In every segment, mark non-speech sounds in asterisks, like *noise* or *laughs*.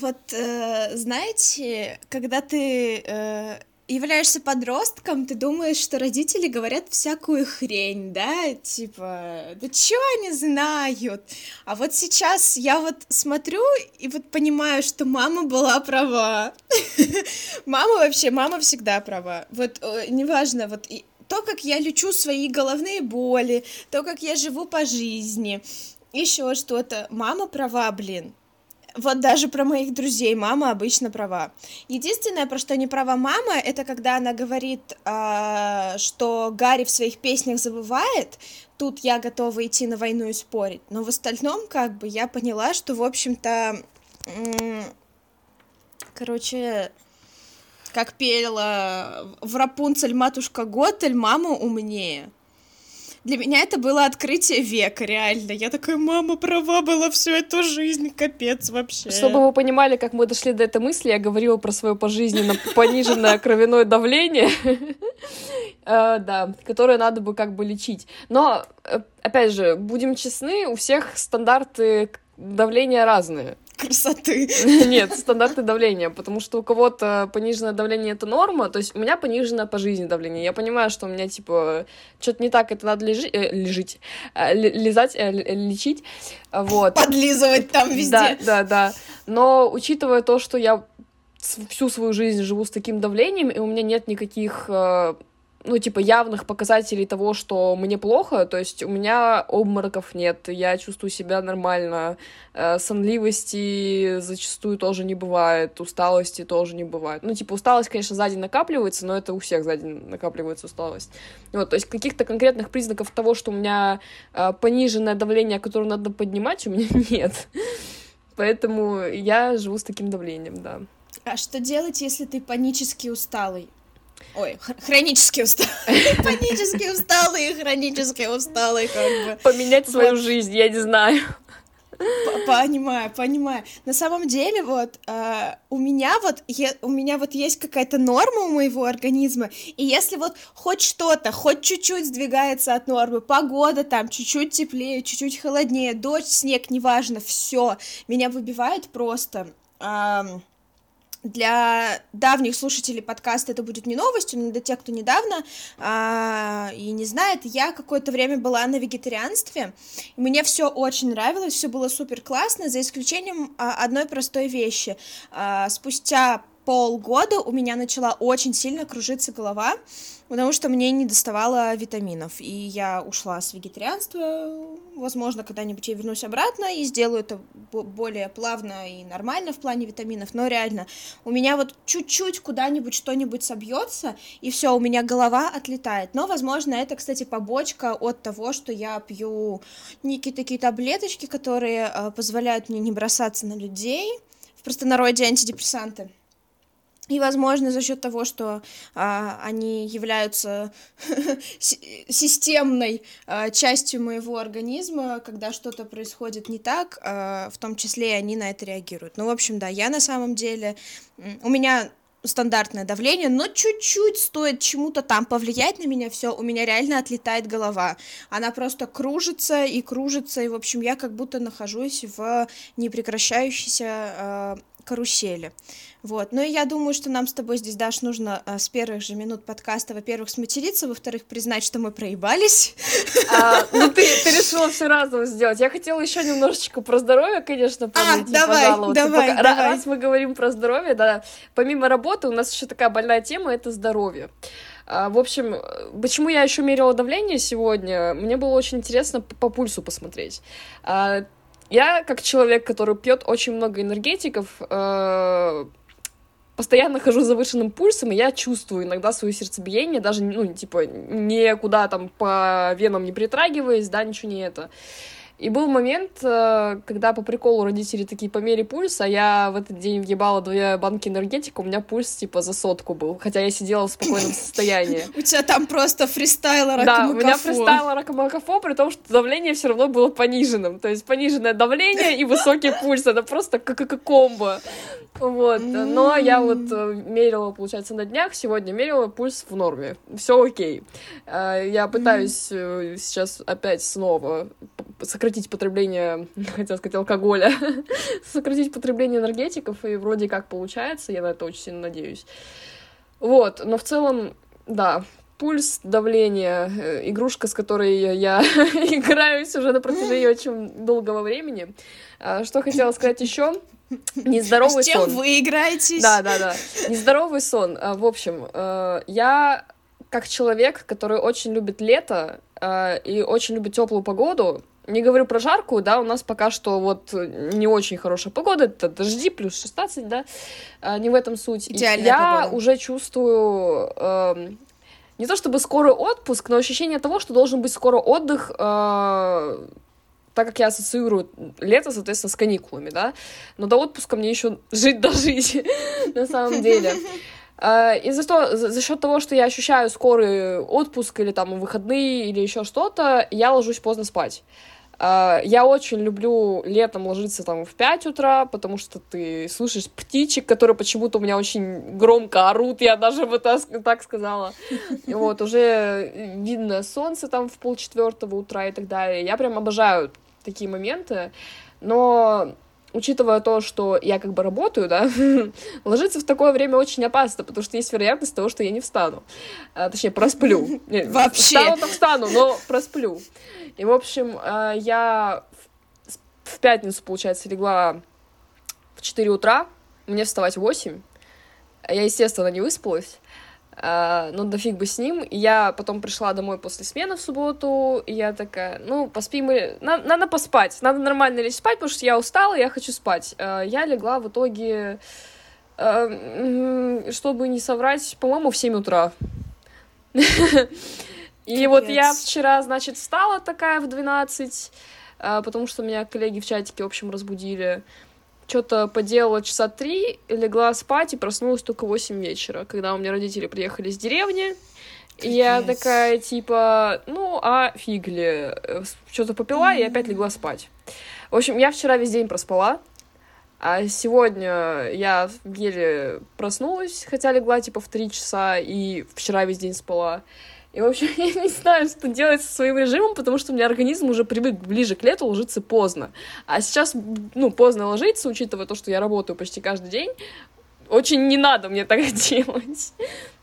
вот э, знаете, когда ты э, являешься подростком, ты думаешь, что родители говорят всякую хрень, да, типа, да чё они знают? А вот сейчас я вот смотрю и вот понимаю, что мама была права. *laughs* Мама вообще, мама всегда права. Вот э, неважно, вот то, как я лечу свои головные боли, то, как я живу по жизни, еще что-то. Мама права, блин. Вот даже про моих друзей мама обычно права. Единственное, про что не права мама, это когда она говорит, э, что Гарри в своих песнях забывает. Тут я готова идти на войну и спорить. Но в остальном, как бы, я поняла, что, в общем-то, короче, как пела в Рапунцель матушка Готель, мама умнее для меня это было открытие века, реально. Я такая, мама права была всю эту жизнь, капец вообще. Чтобы вы понимали, как мы дошли до этой мысли, я говорила про свое пожизненно *laughs* пониженное кровяное давление, *laughs* э, да, которое надо бы как бы лечить. Но, э, опять же, будем честны, у всех стандарты давления разные красоты. Нет, стандарты давления, потому что у кого-то пониженное давление — это норма, то есть у меня пониженное по жизни давление. Я понимаю, что у меня, типа, что-то не так, это надо лежи, э, лежить, э, лизать, э, лечить, вот. Подлизывать там везде. Да, да, да. Но учитывая то, что я всю свою жизнь живу с таким давлением, и у меня нет никаких э, ну, типа, явных показателей того, что мне плохо, то есть у меня обмороков нет, я чувствую себя нормально, э, сонливости зачастую тоже не бывает, усталости тоже не бывает. Ну, типа, усталость, конечно, сзади накапливается, но это у всех сзади накапливается усталость. Вот, то есть каких-то конкретных признаков того, что у меня э, пониженное давление, которое надо поднимать, у меня *laughs* нет. Поэтому я живу с таким давлением, да. А что делать, если ты панически усталый? Ой, хронически усталый. *laughs* Панически усталый хронически усталый, как бы. Поменять свою жизнь, я не знаю. Понимаю, понимаю. На самом деле, вот э, у меня вот е, у меня вот есть какая-то норма у моего организма, и если вот хоть что-то, хоть чуть-чуть сдвигается от нормы, погода там чуть-чуть теплее, чуть-чуть холоднее, дождь, снег, неважно, все, меня выбивает просто. Э, для давних слушателей подкаста это будет не новостью, но для тех, кто недавно а, и не знает, я какое-то время была на вегетарианстве, мне все очень нравилось, все было супер классно, за исключением а, одной простой вещи. А, спустя полгода у меня начала очень сильно кружиться голова, потому что мне не доставало витаминов, и я ушла с вегетарианства, возможно, когда-нибудь я вернусь обратно и сделаю это более плавно и нормально в плане витаминов, но реально, у меня вот чуть-чуть куда-нибудь что-нибудь собьется, и все, у меня голова отлетает, но, возможно, это, кстати, побочка от того, что я пью некие такие таблеточки, которые э, позволяют мне не бросаться на людей, в простонародье антидепрессанты. И, возможно, за счет того, что а, они являются *laughs* системной а, частью моего организма, когда что-то происходит не так, а, в том числе и они на это реагируют. Ну, в общем, да, я на самом деле... У меня стандартное давление, но чуть-чуть стоит чему-то там повлиять на меня, все, у меня реально отлетает голова. Она просто кружится и кружится, и, в общем, я как будто нахожусь в непрекращающейся э, карусели. Вот. Ну и я думаю, что нам с тобой здесь, Даш, нужно а, с первых же минут подкаста, во-первых, сматериться, во-вторых, признать, что мы проебались. А, ну ты, ты решила все разом сделать. Я хотела еще немножечко про здоровье, конечно, подойти, а, давай, пожалуйста. Давай, Пока, давай. Раз мы говорим про здоровье, да, помимо работы у нас еще такая больная тема — это здоровье. А, в общем, почему я еще мерила давление сегодня? Мне было очень интересно по, по пульсу посмотреть. Я, как человек, который пьет очень много энергетиков, э, постоянно хожу с завышенным пульсом, и я чувствую иногда свое сердцебиение, даже, ну, типа, никуда там по венам не притрагиваясь, да, ничего не это. И был момент, э, когда по приколу родители такие, по мере пульса, я в этот день въебала две банки энергетика, у меня пульс типа за сотку был, хотя я сидела в спокойном *laughs* состоянии. У тебя там просто фристайл Да, у меня фристайл ракомакафо, при том, что давление все равно было пониженным, то есть пониженное давление и высокий пульс, это просто как комбо. Вот, но я вот э, мерила, получается, на днях, сегодня мерила, пульс в норме, все окей. Э, я пытаюсь сейчас опять снова сократить сократить потребление, *laughs* хотел сказать, алкоголя, *laughs* сократить потребление энергетиков, и вроде как получается, я на это очень сильно надеюсь. Вот, но в целом, да, пульс, давление, э, игрушка, с которой я *laughs* играюсь уже на протяжении очень долгого времени. А, что хотела сказать еще? Нездоровый а с чем сон. вы играетесь? Да, да, да. Нездоровый сон. А, в общем, э, я как человек, который очень любит лето э, и очень любит теплую погоду, не говорю про жаркую, да, у нас пока что вот не очень хорошая погода, это дожди, плюс 16, да, не в этом суть. Идеальная я погода. уже чувствую э, не то чтобы скорый отпуск, но ощущение того, что должен быть скоро отдых, э, так как я ассоциирую лето, соответственно, с каникулами, да, но до отпуска мне еще жить *laughs* дожить, на самом деле. Э, и за, что, за, за счет того, что я ощущаю скорый отпуск или там выходные или еще что-то, я ложусь поздно спать. Uh, я очень люблю летом ложиться там в 5 утра, потому что ты слышишь птичек, которые почему-то у меня очень громко орут, я даже бы так, так сказала. Вот, уже видно солнце там в полчетвертого утра и так далее. Я прям обожаю такие моменты, но учитывая то, что я как бы работаю, да, *laughs* ложиться в такое время очень опасно, потому что есть вероятность того, что я не встану. А, точнее, просплю. Вообще. Встану, то встану, но просплю. И, в общем, э, я в пятницу, получается, легла в 4 утра, мне вставать в 8. Я, естественно, не выспалась. Uh, ну, да фиг бы с ним. Я потом пришла домой после смены в субботу, и я такая, ну, поспим мы... Надо, надо поспать, надо нормально лечь спать, потому что я устала, я хочу спать. Uh, я легла в итоге, чтобы не соврать, по-моему, в 7 утра. *laughs* И вот я вчера, значит, встала такая в 12, потому что меня коллеги в чатике, в общем, разбудили что-то поделала часа три, легла спать и проснулась только в 8 вечера, когда у меня родители приехали с деревни. И я такая, типа, ну, а фигли. Что-то попила и опять легла спать. В общем, я вчера весь день проспала. А сегодня я еле проснулась, хотя легла, типа, в три часа, и вчера весь день спала. И, в общем, *laughs* я не знаю, что делать со своим режимом, потому что у меня организм уже привык ближе к лету ложиться поздно. А сейчас, ну, поздно ложиться, учитывая то, что я работаю почти каждый день, очень не надо мне так *laughs* делать.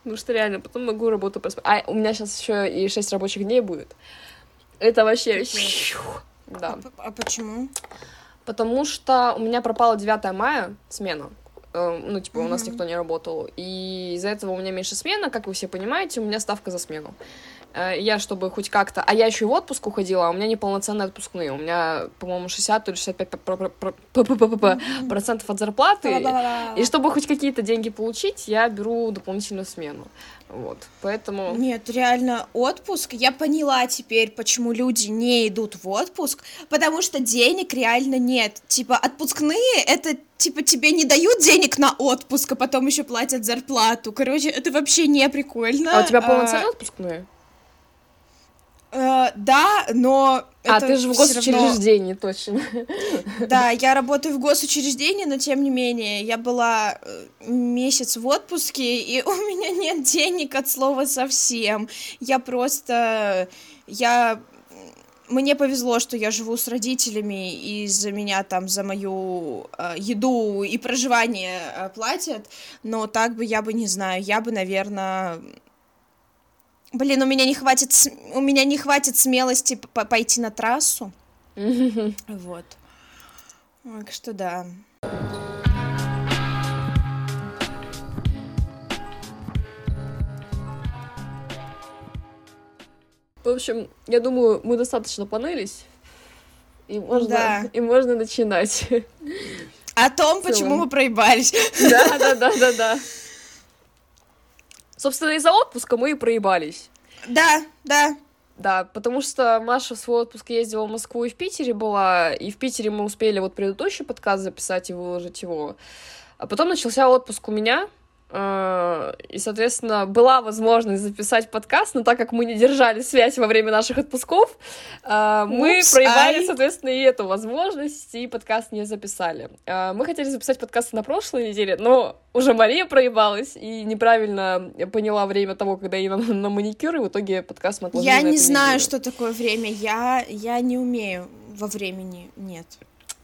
Потому что реально, потом могу работу проспать. А у меня сейчас еще и 6 рабочих дней будет. Это вообще... Да. А, а почему? Потому что у меня пропала 9 мая смена. Э, ну, типа, у нас никто не работал. И из-за этого у меня меньше смена, как вы все понимаете, у меня ставка за смену. Э, я, чтобы хоть как-то... А я еще и в отпуск уходила, а у меня неполноценные отпускные. У меня, по-моему, 60 или 65 процентов от зарплаты. И чтобы хоть какие-то деньги получить, я беру дополнительную смену. Вот, поэтому... Нет, реально, отпуск, я поняла теперь, почему люди не идут в отпуск, потому что денег реально нет. Типа, отпускные, это, типа, тебе не дают денег на отпуск, а потом еще платят зарплату. Короче, это вообще не прикольно. А у тебя полноценные а... отпускные? Uh, да, но... А, ты же в госучреждении, равно... точно. Да, я работаю в госучреждении, но тем не менее, я была э, месяц в отпуске, и *laughs* у меня нет денег от слова совсем. Я просто... Я мне повезло, что я живу с родителями, и за меня там за мою э, еду и проживание э, платят, но так бы я бы не знаю, я бы, наверное, Блин, у меня не хватит, у меня не хватит смелости пойти на трассу. *laughs* Вот. Так что да. В общем, я думаю, мы достаточно понылись. И можно, да. и можно начинать. О том, почему мы проебались. Да, да, да, да, да. Собственно, из-за отпуска мы и проебались. Да, да. Да, потому что Маша в свой отпуск ездила в Москву и в Питере была, и в Питере мы успели вот предыдущий подкаст записать и выложить его. А потом начался отпуск у меня, и, соответственно, была возможность записать подкаст, но так как мы не держали связь во время наших отпусков, э, мы Упс, проебали, ай. соответственно, и эту возможность, и подкаст не записали. Э, мы хотели записать подкаст на прошлой неделе, но уже Мария проебалась и неправильно поняла время того, когда ей на, на маникюр, и в итоге подкаст мы Я не знаю, неделю. что такое время, я, я не умею во времени нет.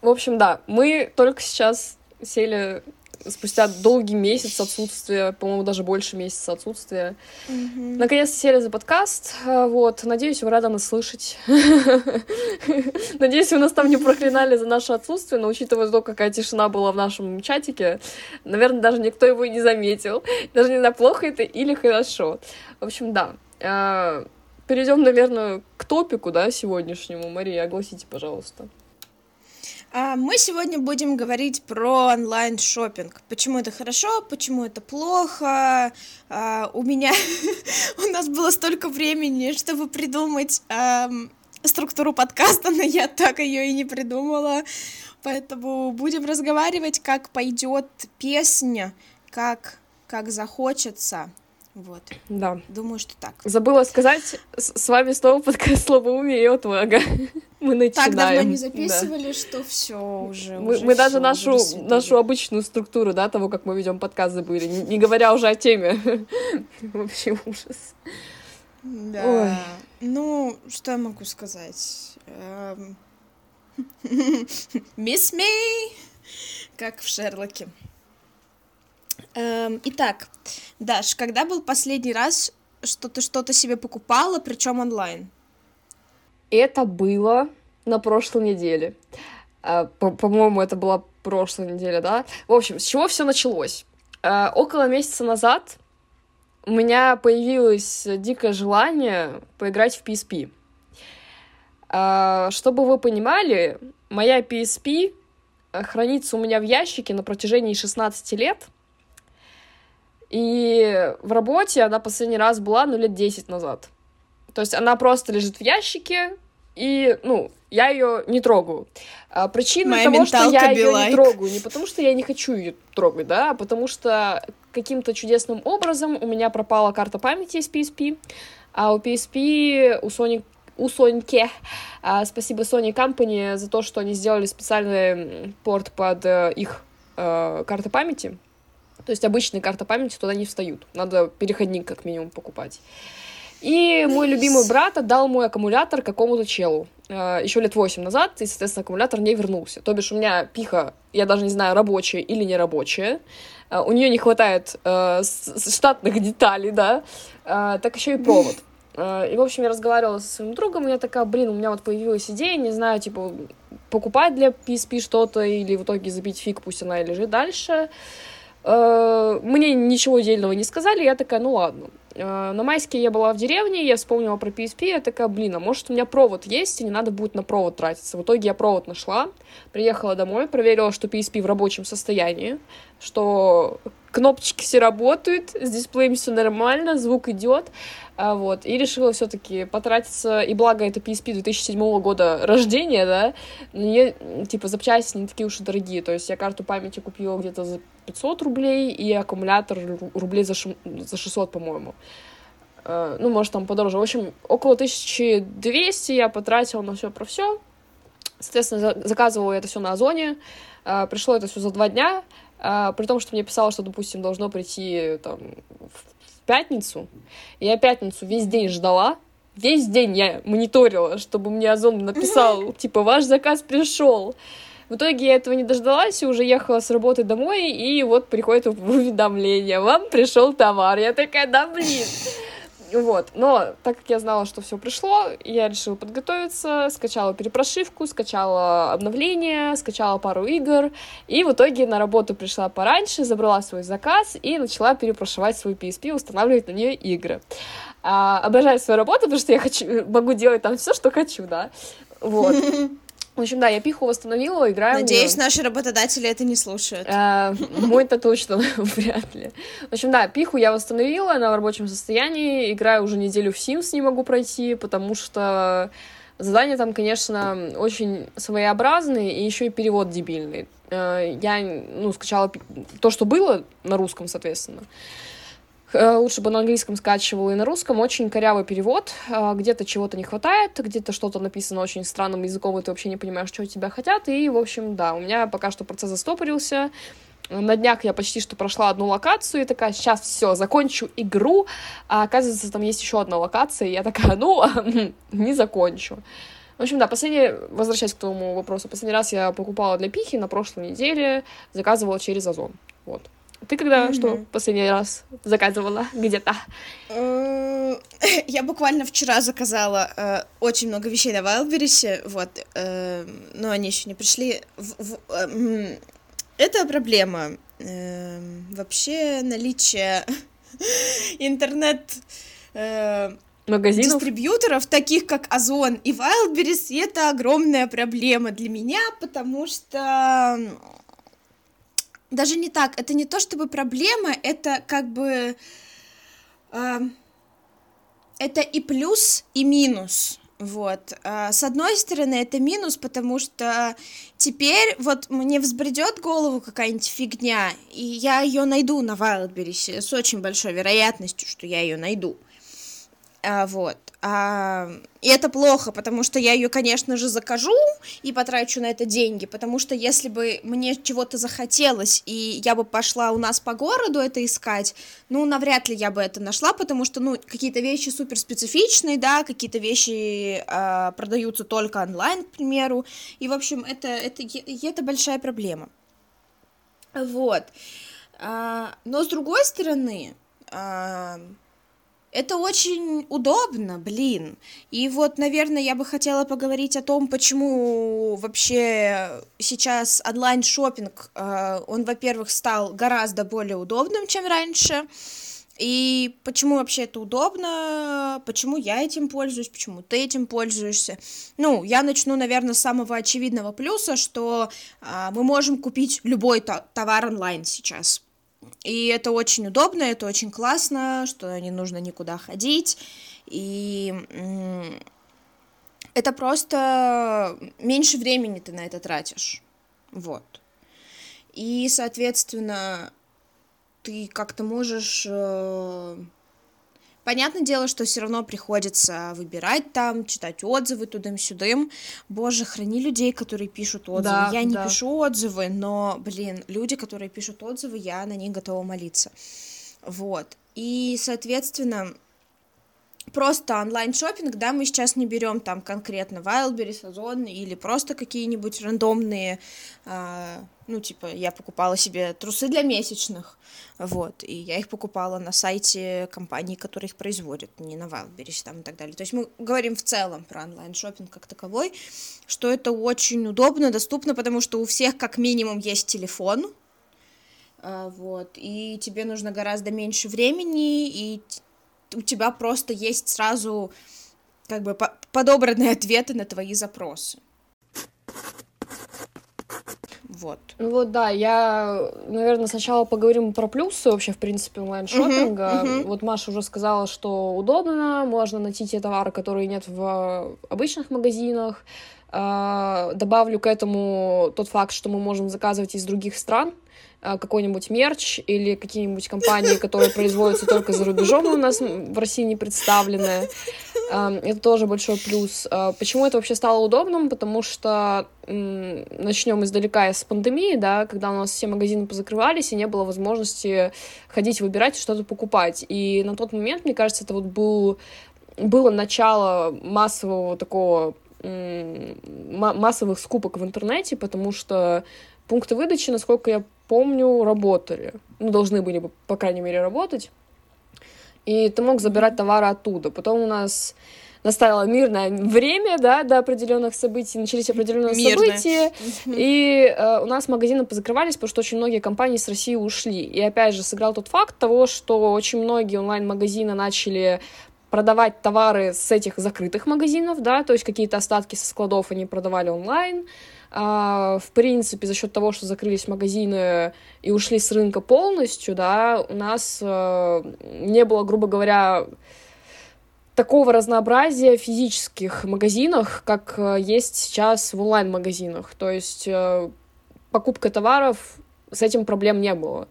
В общем, да, мы только сейчас сели спустя долгий месяц отсутствия, по-моему, даже больше месяца отсутствия. Mm-hmm. Наконец-то сели за подкаст. А, вот, надеюсь, вы рады нас слышать. *laughs* Надеюсь, вы нас там не проклинали за наше отсутствие, но учитывая то, какая тишина была в нашем чатике, наверное, даже никто его и не заметил. Даже не знаю, плохо это или хорошо. В общем, да. А, Перейдем, наверное, к топику, да, сегодняшнему. Мария, огласите, пожалуйста. А, мы сегодня будем говорить про онлайн шопинг. Почему это хорошо, почему это плохо. А, у меня, *laughs* у нас было столько времени, чтобы придумать структуру подкаста, но я так ее и не придумала. Поэтому будем разговаривать, как пойдет песня, как, как захочется. Вот. Да. Думаю, что так. Забыла сказать, с вами снова подкаст «Слабоумие и отвага». *laughs* Мы начинаем. Так давно не записывали, да. что все уже. Мы, уже мы даже нашу, нашу обычную структуру, да, того, как мы ведем подкаст, забыли, не, не говоря уже о теме. *laughs* Вообще ужас. Да. Ой. Ну, что я могу сказать? Мисс эм, *laughs* Мэй, как в Шерлоке. Эм, итак, Даш, когда был последний раз, что ты что-то себе покупала, причем онлайн? Это было на прошлой неделе. Э, по-моему, это была прошлая неделя, да? В общем, с чего все началось? Э, около месяца назад у меня появилось дикое желание поиграть в PSP. Э, чтобы вы понимали, моя PSP хранится у меня в ящике на протяжении 16 лет — и в работе она последний раз была, ну, лет 10 назад. То есть она просто лежит в ящике, и, ну, я ее не трогаю. А причина Моя того, что я ее like. не трогаю, не потому что я не хочу ее трогать, да, а потому что каким-то чудесным образом у меня пропала карта памяти из PSP, а у PSP, у Sony у Соньке. А, спасибо Sony Company за то, что они сделали специальный порт под э, их э, карты памяти. То есть обычные карты памяти туда не встают. Надо переходник как минимум покупать. И мой любимый брат отдал мой аккумулятор какому-то челу э, еще лет 8 назад, и, соответственно, аккумулятор не вернулся. То бишь у меня пиха, я даже не знаю, рабочая или не рабочая. Э, у нее не хватает э, штатных деталей, да, э, так еще и провод. Э, и, в общем, я разговаривала со своим другом, и я такая, блин, у меня вот появилась идея, не знаю, типа, покупать для PSP что-то или в итоге забить фиг, пусть она и лежит дальше. Э, мне ничего дельного не сказали, я такая, ну ладно. Э, на майске я была в деревне, я вспомнила про PSP, я такая, блин, а может у меня провод есть, и не надо будет на провод тратиться. В итоге я провод нашла, приехала домой, проверила, что PSP в рабочем состоянии, что кнопочки все работают, с дисплеем все нормально, звук идет, а, вот, и решила все-таки потратиться, и благо это PSP 2007 года рождения, да, мне, типа, запчасти не такие уж и дорогие, то есть я карту памяти купила где-то за 500 рублей, и аккумулятор рублей за, ш... за 600, по-моему. Uh, ну, может, там подороже. В общем, около 1200 я потратила на все про все. Соответственно, заказывала это все на Озоне. Uh, пришло это все за два дня. Uh, при том, что мне писало, что, допустим, должно прийти там, в пятницу. Я пятницу весь день ждала. Весь день я мониторила, чтобы мне Озон написал, типа, ваш заказ пришел. В итоге я этого не дождалась и уже ехала с работы домой, и вот приходит уведомление, вам пришел товар. Я такая, да блин. Вот, но так как я знала, что все пришло, я решила подготовиться, скачала перепрошивку, скачала обновление, скачала пару игр, и в итоге на работу пришла пораньше, забрала свой заказ и начала перепрошивать свой PSP, устанавливать на нее игры. А, обожаю свою работу, потому что я хочу, могу делать там все, что хочу, да. Вот. *laughs* В общем, да, я пиху восстановила, играю. Надеюсь, наши работодатели это не слушают. А, мой-то точно *laughs* вряд ли. В общем, да, пиху я восстановила, она в рабочем состоянии. Играю уже неделю в Sims, не могу пройти, потому что задания там, конечно, очень своеобразные, и еще и перевод дебильный. Э, я, ну, скачала то, что было на русском, соответственно. Э, лучше бы на английском скачивала и на русском. Очень корявый перевод. Э, где-то чего-то не хватает, где-то что-то написано очень странным языком, и ты вообще не понимаешь, от тебя хотят. И, в общем, да, у меня пока что процесс застопорился. На днях я почти что прошла одну локацию и такая, сейчас все, закончу игру. А оказывается, там есть еще одна локация, и я такая, ну, *laughs* не закончу. В общем, да, последний, возвращаясь к твоему вопросу, последний раз я покупала для пихи на прошлой неделе, заказывала через Озон, вот. Ты когда mm-hmm. что последний раз заказывала где-то? Э, *laughs* я буквально вчера заказала э, очень много вещей на Вайлдберрисе, вот, э, но они еще не пришли. это проблема. вообще наличие *laughs* интернет магазинов дистрибьюторов таких как Озон и Wildberries, и это огромная проблема для меня, потому что даже не так, это не то чтобы проблема, это как бы э, это и плюс, и минус. Вот. А, с одной стороны, это минус, потому что теперь вот мне взбредет голову какая-нибудь фигня, и я ее найду на Wildberries с очень большой вероятностью, что я ее найду. А, вот. А, и это плохо, потому что я ее, конечно же, закажу и потрачу на это деньги, потому что если бы мне чего-то захотелось, и я бы пошла у нас по городу это искать, ну, навряд ли я бы это нашла, потому что, ну, какие-то вещи супер специфичные, да, какие-то вещи а, продаются только онлайн, к примеру, и, в общем, это, это, это большая проблема. Вот. А, но, с другой стороны... А, это очень удобно, блин. И вот, наверное, я бы хотела поговорить о том, почему вообще сейчас онлайн шопинг, э, он, во-первых, стал гораздо более удобным, чем раньше. И почему вообще это удобно, почему я этим пользуюсь, почему ты этим пользуешься. Ну, я начну, наверное, с самого очевидного плюса, что а, мы можем купить любой товар онлайн сейчас. И это очень удобно, это очень классно, что не нужно никуда ходить. И это просто меньше времени ты на это тратишь. Вот. И, соответственно, ты как-то можешь э, Понятное дело, что все равно приходится выбирать там, читать отзывы тудым-сюдым. Боже, храни людей, которые пишут отзывы. Да, я не да. пишу отзывы, но, блин, люди, которые пишут отзывы, я на них готова молиться. Вот. И, соответственно, просто онлайн-шопинг, да, мы сейчас не берем там конкретно Wildberries, Озон или просто какие-нибудь рандомные, э, ну, типа, я покупала себе трусы для месячных, вот, и я их покупала на сайте компании, которая их производит, не на Wildberries там и так далее. То есть мы говорим в целом про онлайн-шопинг как таковой, что это очень удобно, доступно, потому что у всех как минимум есть телефон, а, вот, и тебе нужно гораздо меньше времени, и у тебя просто есть сразу как бы подобранные ответы на твои запросы. Вот. Ну вот, да, я, наверное, сначала поговорим про плюсы вообще, в принципе, онлайн-шоппинга. Uh-huh, uh-huh. Вот Маша уже сказала, что удобно, можно найти те товары, которые нет в обычных магазинах. А, добавлю к этому тот факт, что мы можем заказывать из других стран, какой-нибудь мерч или какие-нибудь компании, которые производятся только за рубежом, у нас в России не представлены. А, это тоже большой плюс. А, почему это вообще стало удобным? Потому что начнем издалека с пандемии, да, когда у нас все магазины позакрывались, и не было возможности ходить, выбирать что-то покупать. И на тот момент, мне кажется, это вот был, было начало массового такого массовых скупок в интернете, потому что пункты выдачи, насколько я помню, работали. Ну, должны были бы, по крайней мере, работать. И ты мог забирать товары оттуда. Потом у нас настало мирное время, да, до определенных событий, начались определенные Мирное. события, и э, у нас магазины позакрывались, потому что очень многие компании с России ушли. И опять же сыграл тот факт того, что очень многие онлайн-магазины начали продавать товары с этих закрытых магазинов, да, то есть какие-то остатки со складов они продавали онлайн, а, в принципе, за счет того, что закрылись магазины и ушли с рынка полностью, да, у нас э, не было, грубо говоря, такого разнообразия в физических магазинах, как э, есть сейчас в онлайн-магазинах. То есть э, покупка товаров с этим проблем не было.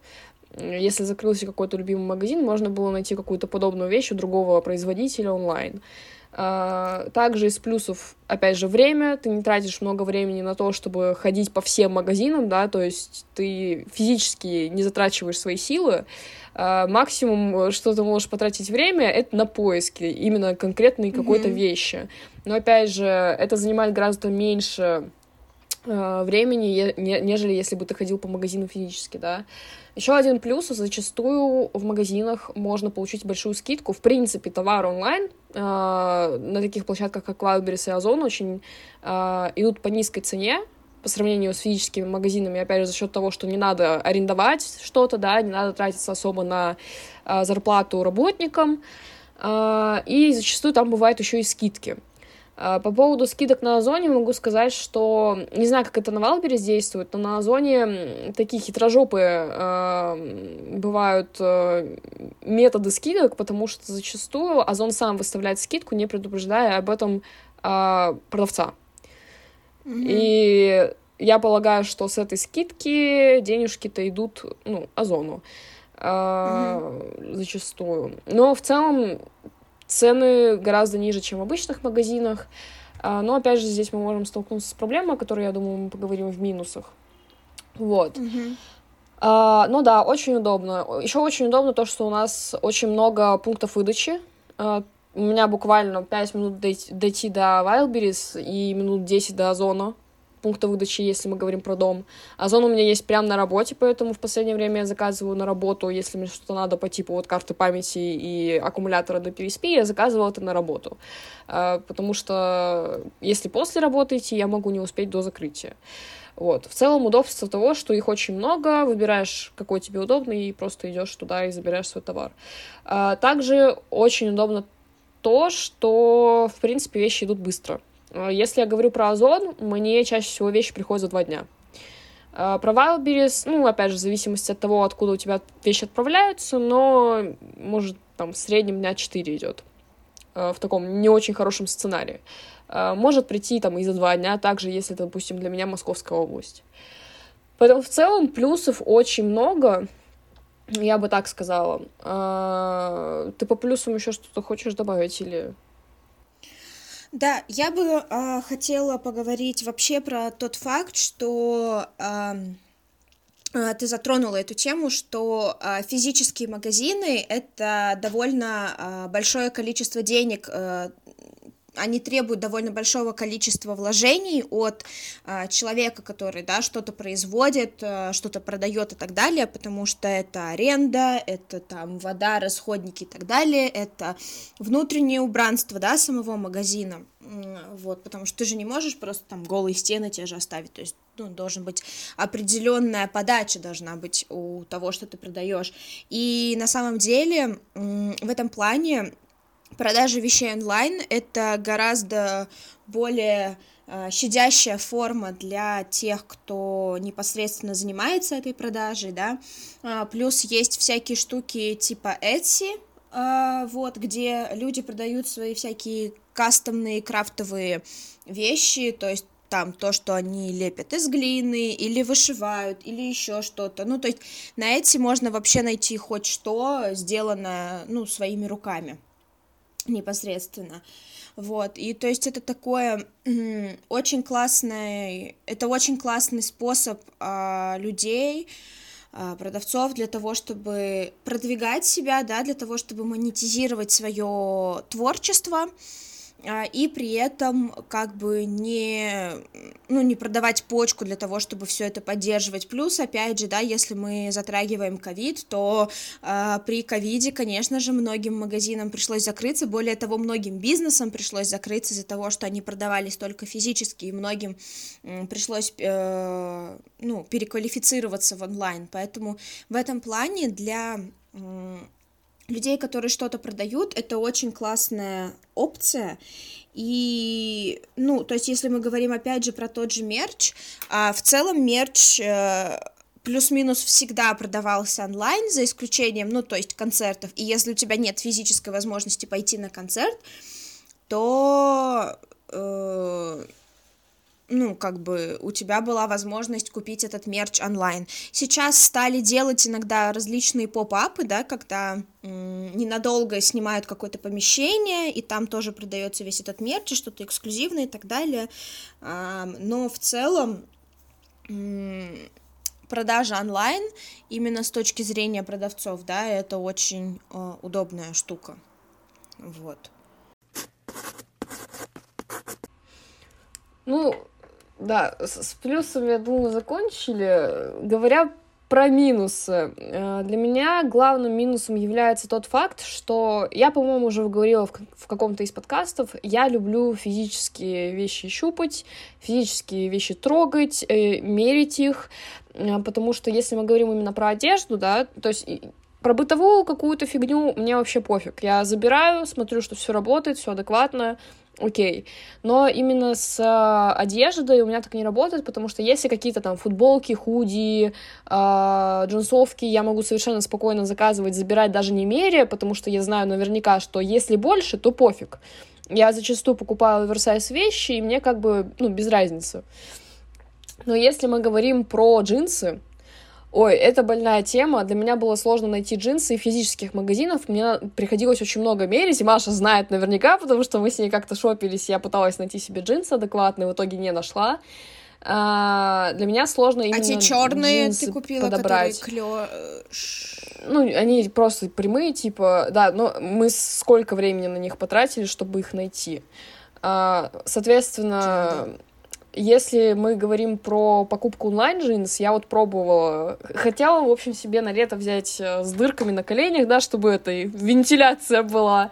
Если закрылся какой-то любимый магазин, можно было найти какую-то подобную вещь у другого производителя онлайн. А, также из плюсов, опять же, время. Ты не тратишь много времени на то, чтобы ходить по всем магазинам, да, то есть ты физически не затрачиваешь свои силы. А, максимум, что ты можешь потратить время, это на поиски именно конкретной какой-то mm-hmm. вещи. Но, опять же, это занимает гораздо меньше а, времени, нежели если бы ты ходил по магазину физически, да. Еще один плюс, зачастую в магазинах можно получить большую скидку. В принципе, товар онлайн э, на таких площадках, как Wildberries и Озон, очень э, идут по низкой цене по сравнению с физическими магазинами, опять же, за счет того, что не надо арендовать что-то, да, не надо тратиться особо на э, зарплату работникам, э, и зачастую там бывают еще и скидки. А, по поводу скидок на Озоне могу сказать, что не знаю, как это на Wildberries действует, но на Озоне такие хитрожопые э, бывают э, методы скидок, потому что зачастую Озон сам выставляет скидку, не предупреждая об этом э, продавца. Mm-hmm. И я полагаю, что с этой скидки денежки-то идут, ну, Озону mm-hmm. зачастую. Но в целом цены гораздо ниже, чем в обычных магазинах. А, но, опять же, здесь мы можем столкнуться с проблемой, о которой, я думаю, мы поговорим в минусах. Вот. Mm-hmm. А, ну да, очень удобно. Еще очень удобно то, что у нас очень много пунктов выдачи. А, у меня буквально 5 минут дойти, дойти до Wildberries и минут 10 до Озона пункта выдачи, если мы говорим про дом. Озон у меня есть прямо на работе, поэтому в последнее время я заказываю на работу, если мне что-то надо по типу вот карты памяти и аккумулятора до PSP, я заказывала это на работу. А, потому что если после работы идти, я могу не успеть до закрытия. Вот. В целом удобство того, что их очень много, выбираешь, какой тебе удобный, и просто идешь туда и забираешь свой товар. А, также очень удобно то, что, в принципе, вещи идут быстро. Э, если я говорю про Озон, мне чаще всего вещи приходят за два дня. Э, про Wildberries, ну, опять же, в зависимости от того, откуда у тебя вещи отправляются, но, может, там, в среднем дня 4 идет. Э, в таком не очень хорошем сценарии. Может прийти там и за два дня, также, если, допустим, для меня Московская область. Поэтому в целом плюсов очень много, я бы так сказала. Ты по плюсам еще что-то хочешь добавить или да, я бы э, хотела поговорить вообще про тот факт, что э, ты затронула эту тему, что э, физические магазины это довольно большое количество денег они требуют довольно большого количества вложений от э, человека, который, да, что-то производит, э, что-то продает и так далее, потому что это аренда, это там вода, расходники и так далее, это внутреннее убранство, да, самого магазина, вот, потому что ты же не можешь просто там голые стены те же оставить, то есть ну, должен быть определенная подача должна быть у того, что ты продаешь. И на самом деле в этом плане продажа вещей онлайн это гораздо более э, щадящая форма для тех, кто непосредственно занимается этой продажей, да, а, плюс есть всякие штуки типа Etsy, а, вот, где люди продают свои всякие кастомные крафтовые вещи, то есть там то, что они лепят из глины, или вышивают, или еще что-то. Ну, то есть на эти можно вообще найти хоть что, сделанное, ну, своими руками непосредственно. Вот, и то есть это такое очень классный, это очень классный способ а, людей, а, продавцов для того, чтобы продвигать себя, да, для того, чтобы монетизировать свое творчество, и при этом как бы не, ну, не продавать почку для того, чтобы все это поддерживать. Плюс, опять же, да, если мы затрагиваем ковид, то э, при ковиде, конечно же, многим магазинам пришлось закрыться, более того, многим бизнесам пришлось закрыться из-за того, что они продавались только физически, и многим э, пришлось, э, ну, переквалифицироваться в онлайн. Поэтому в этом плане для людей, которые что-то продают, это очень классная опция. И, ну, то есть, если мы говорим опять же про тот же мерч, а в целом мерч э, плюс-минус всегда продавался онлайн, за исключением, ну, то есть концертов. И если у тебя нет физической возможности пойти на концерт, то э, ну, как бы у тебя была возможность купить этот мерч онлайн. Сейчас стали делать иногда различные поп-апы, да, когда м- ненадолго снимают какое-то помещение, и там тоже продается весь этот мерч, и что-то эксклюзивное и так далее. Но в целом м- продажа онлайн именно с точки зрения продавцов, да, это очень э, удобная штука. Вот. Ну, да, с плюсами, я думаю, закончили. Говоря про минусы. Э, для меня главным минусом является тот факт, что я, по-моему, уже говорила в каком-то из подкастов, я люблю физические вещи щупать, физические вещи трогать, э, мерить их, э, потому что если мы говорим именно про одежду, да, то есть про бытовую какую-то фигню мне вообще пофиг. Я забираю, смотрю, что все работает, все адекватно, окей. Но именно с э, одеждой у меня так не работает, потому что если какие-то там футболки, худи, э, джинсовки, я могу совершенно спокойно заказывать, забирать даже не мере, потому что я знаю наверняка, что если больше, то пофиг. Я зачастую покупаю оверсайз вещи, и мне как бы, ну, без разницы. Но если мы говорим про джинсы, Ой, это больная тема. Для меня было сложно найти джинсы в физических магазинах. Мне приходилось очень много мерить, и Маша знает наверняка, потому что мы с ней как-то шопились, я пыталась найти себе джинсы адекватные, в итоге не нашла. А, для меня сложно именно А те черные ты купила, подобрать. которые клё... Ну, они просто прямые, типа, да, но мы сколько времени на них потратили, чтобы их найти. А, соответственно, если мы говорим про покупку онлайн джинс, я вот пробовала, хотела, в общем, себе на лето взять э, с дырками на коленях, да, чтобы это вентиляция была.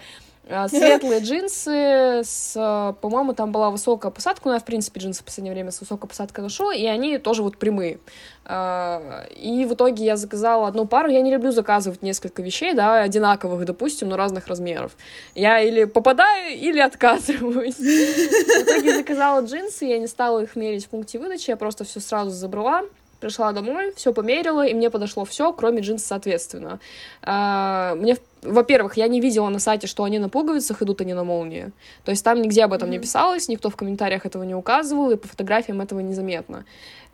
А, *laughs* светлые джинсы, с, по-моему, там была высокая посадка, ну, я, в принципе, джинсы в последнее время с высокой посадкой ношу, и они тоже вот прямые. А, и в итоге я заказала одну пару, я не люблю заказывать несколько вещей, да, одинаковых, допустим, но разных размеров. Я или попадаю, или отказываюсь. В итоге заказала джинсы, я не стала их мерить в пункте выдачи, я просто все сразу забрала, пришла домой, все померила, и мне подошло все, кроме джинс, соответственно. А, мне, во-первых, я не видела на сайте, что они на пуговицах идут, а не на молнии. То есть там нигде об этом mm-hmm. не писалось, никто в комментариях этого не указывал, и по фотографиям этого незаметно.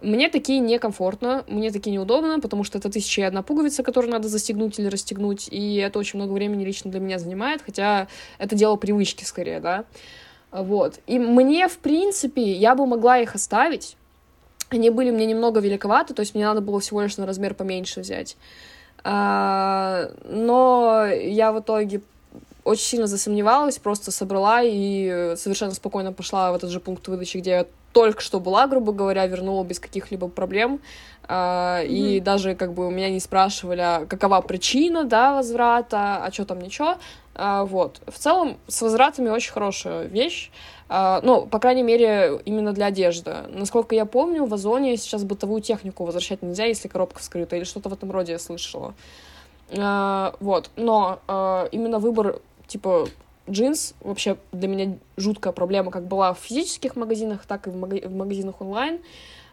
Мне такие некомфортно, мне такие неудобно, потому что это тысяча и одна пуговица, которую надо застегнуть или расстегнуть, и это очень много времени лично для меня занимает, хотя это дело привычки скорее, да. Вот. И мне, в принципе, я бы могла их оставить, они были мне немного великоваты, то есть мне надо было всего лишь на размер поменьше взять. А, но я в итоге очень сильно засомневалась, просто собрала и совершенно спокойно пошла в этот же пункт выдачи, где я только что была, грубо говоря, вернула без каких-либо проблем. Mm-hmm. И даже как бы у меня не спрашивали, а какова причина, да, возврата, а что там, ничего. Вот. В целом, с возвратами очень хорошая вещь. Uh, ну, по крайней мере, именно для одежды. Насколько я помню, в Озоне сейчас бытовую технику возвращать нельзя, если коробка вскрыта, или что-то в этом роде я слышала. Uh, вот. Но uh, именно выбор, типа, джинс вообще для меня жуткая проблема, как была в физических магазинах, так и в магазинах онлайн.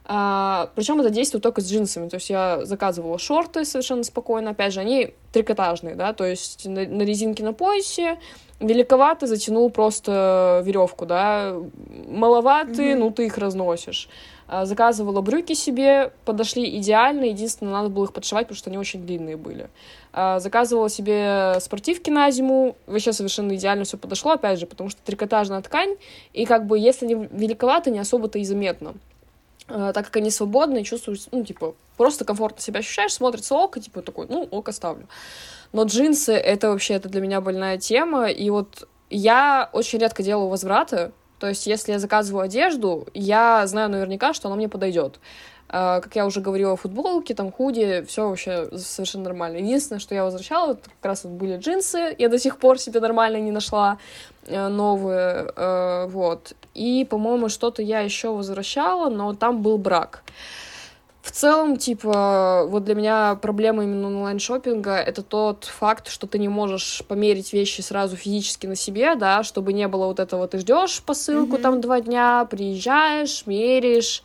А, причем это действует только с джинсами. То есть я заказывала шорты совершенно спокойно. Опять же, они трикотажные, да, то есть на, на резинке на поясе. Великовато затянул просто веревку, да. Маловатые, mm-hmm. ну ты их разносишь. А, заказывала брюки себе, подошли идеально. Единственное, надо было их подшивать, потому что они очень длинные были. А, заказывала себе спортивки на зиму, вообще совершенно идеально все подошло, опять же, потому что трикотажная ткань, и как бы если они великоваты, не особо-то и заметно. А, так как они свободные, чувствуешь, ну, типа, просто комфортно себя ощущаешь, смотрится око, типа, такой, ну, око ставлю. Но джинсы, это вообще, это для меня больная тема, и вот я очень редко делаю возвраты, то есть, если я заказываю одежду, я знаю наверняка, что она мне подойдет. А, как я уже говорила, футболки, там, худи, все вообще совершенно нормально. Единственное, что я возвращала, это как раз вот были джинсы, я до сих пор себе нормально не нашла э, новые, э, вот. И, по-моему, что-то я еще возвращала, но там был брак. В целом, типа, вот для меня проблема именно онлайн-шоппинга — это тот факт, что ты не можешь померить вещи сразу физически на себе, да, чтобы не было вот этого, ты ждешь посылку mm-hmm. там два дня, приезжаешь, меришь,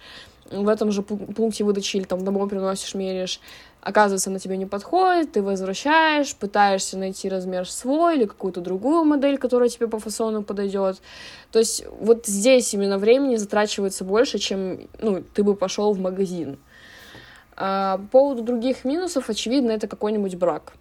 в этом же пункте выдачи или там домой приносишь, меришь. Оказывается, она тебе не подходит, ты возвращаешь, пытаешься найти размер свой или какую-то другую модель, которая тебе по фасону подойдет. То есть вот здесь именно времени затрачивается больше, чем ну, ты бы пошел в магазин. А, по поводу других минусов, очевидно, это какой-нибудь брак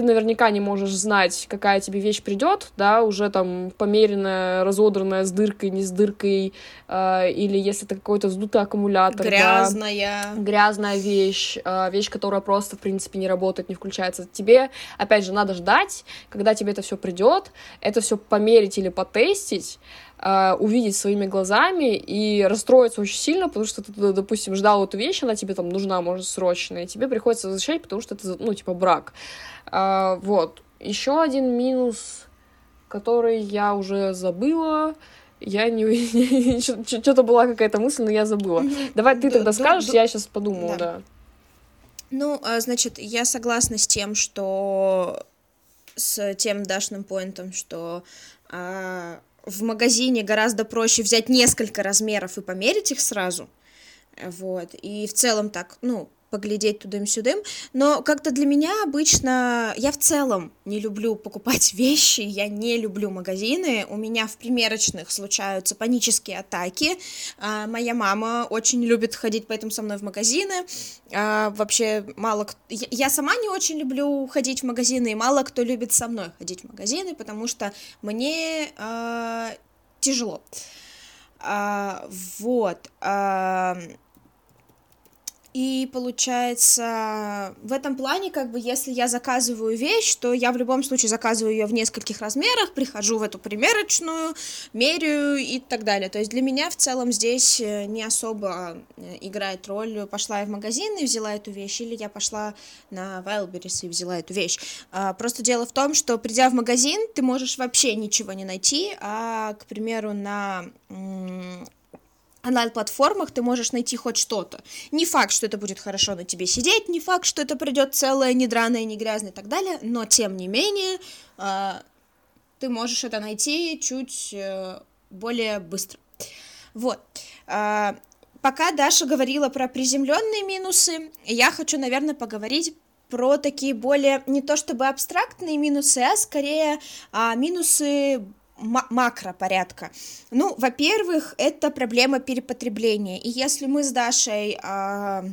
ты наверняка не можешь знать, какая тебе вещь придет, да, уже там померенная, разодранная с дыркой, не с дыркой, э, или если это какой-то сдутый аккумулятор. Грязная. Да, грязная вещь, э, вещь, которая просто, в принципе, не работает, не включается. Тебе, опять же, надо ждать, когда тебе это все придет, это все померить или потестить, Uh, увидеть своими глазами и расстроиться очень сильно, потому что ты, допустим, ждал эту вещь, она тебе там нужна, может, срочно, и тебе приходится возвращать, потому что это, ну, типа, брак. А, вот. Еще один минус, который я уже забыла. Я не... *laughs* Что-то была какая-то мысль, но я забыла. Давай ты тогда скажешь, я сейчас подумаю, да. Ну, а, значит, я согласна с тем, что с тем дашным поинтом, что а, в магазине гораздо проще взять несколько размеров и померить их сразу. Вот. И в целом так, ну, поглядеть тудым-сюдым, но как-то для меня обычно, я в целом не люблю покупать *laughs* вещи, я не люблю магазины, у меня в примерочных случаются панические атаки, а, моя мама очень любит ходить поэтому со мной в магазины, а, вообще мало кто... Я сама не очень люблю ходить в магазины, и мало кто любит со мной ходить в магазины, потому что мне а, тяжело. А, вот. А, и получается, в этом плане, как бы, если я заказываю вещь, то я в любом случае заказываю ее в нескольких размерах, прихожу в эту примерочную, меряю и так далее. То есть для меня в целом здесь э, не особо э, играет роль, пошла я в магазин и взяла эту вещь, или я пошла на Wildberries и взяла эту вещь. А, просто дело в том, что придя в магазин, ты можешь вообще ничего не найти, а, к примеру, на онлайн-платформах ты можешь найти хоть что-то. Не факт, что это будет хорошо на тебе сидеть, не факт, что это придет целое, не драное, не грязное и так далее, но тем не менее э, ты можешь это найти чуть э, более быстро. Вот. Э, пока Даша говорила про приземленные минусы, я хочу, наверное, поговорить про такие более не то чтобы абстрактные минусы, а скорее а, минусы макропорядка. Ну, во-первых, это проблема перепотребления. И если мы с Дашей а,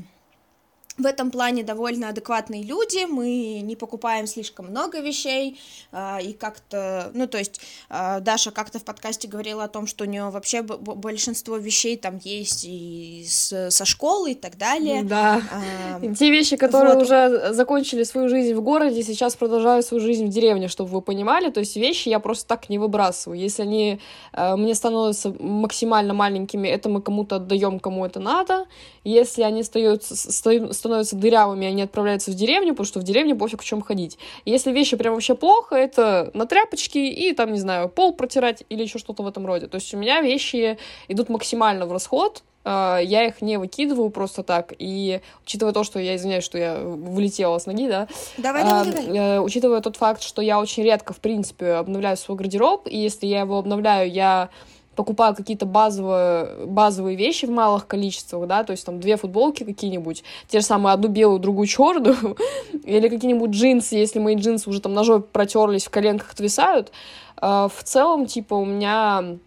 в этом плане довольно адекватные люди, мы не покупаем слишком много вещей, а, и как-то, ну, то есть а, Даша как-то в подкасте говорила о том, что у нее вообще большинство вещей там есть и с, со школы и так далее. Да, а, те вещи, которые вот. уже закончили свою жизнь в городе, сейчас продолжают свою жизнь в деревне, чтобы вы понимали, то есть вещи я просто так не выбрасываю, если они э, мне становятся максимально маленькими, это мы кому-то отдаем, кому это надо, если они остаются, становятся дырявыми, они отправляются в деревню, потому что в деревне пофиг в чем ходить. если вещи прям вообще плохо, это на тряпочки и там, не знаю, пол протирать или еще что-то в этом роде. То есть у меня вещи идут максимально в расход, а, я их не выкидываю просто так, и учитывая то, что я извиняюсь, что я вылетела с ноги, да, давай, давай, давай. Э, учитывая тот факт, что я очень редко, в принципе, обновляю свой гардероб, и если я его обновляю, я покупаю какие-то базовые, базовые вещи в малых количествах, да, то есть там две футболки какие-нибудь, те же самые, одну белую, другую черную, *laughs* или какие-нибудь джинсы, если мои джинсы уже там ножой протерлись, в коленках отвисают, а, в целом, типа, у меня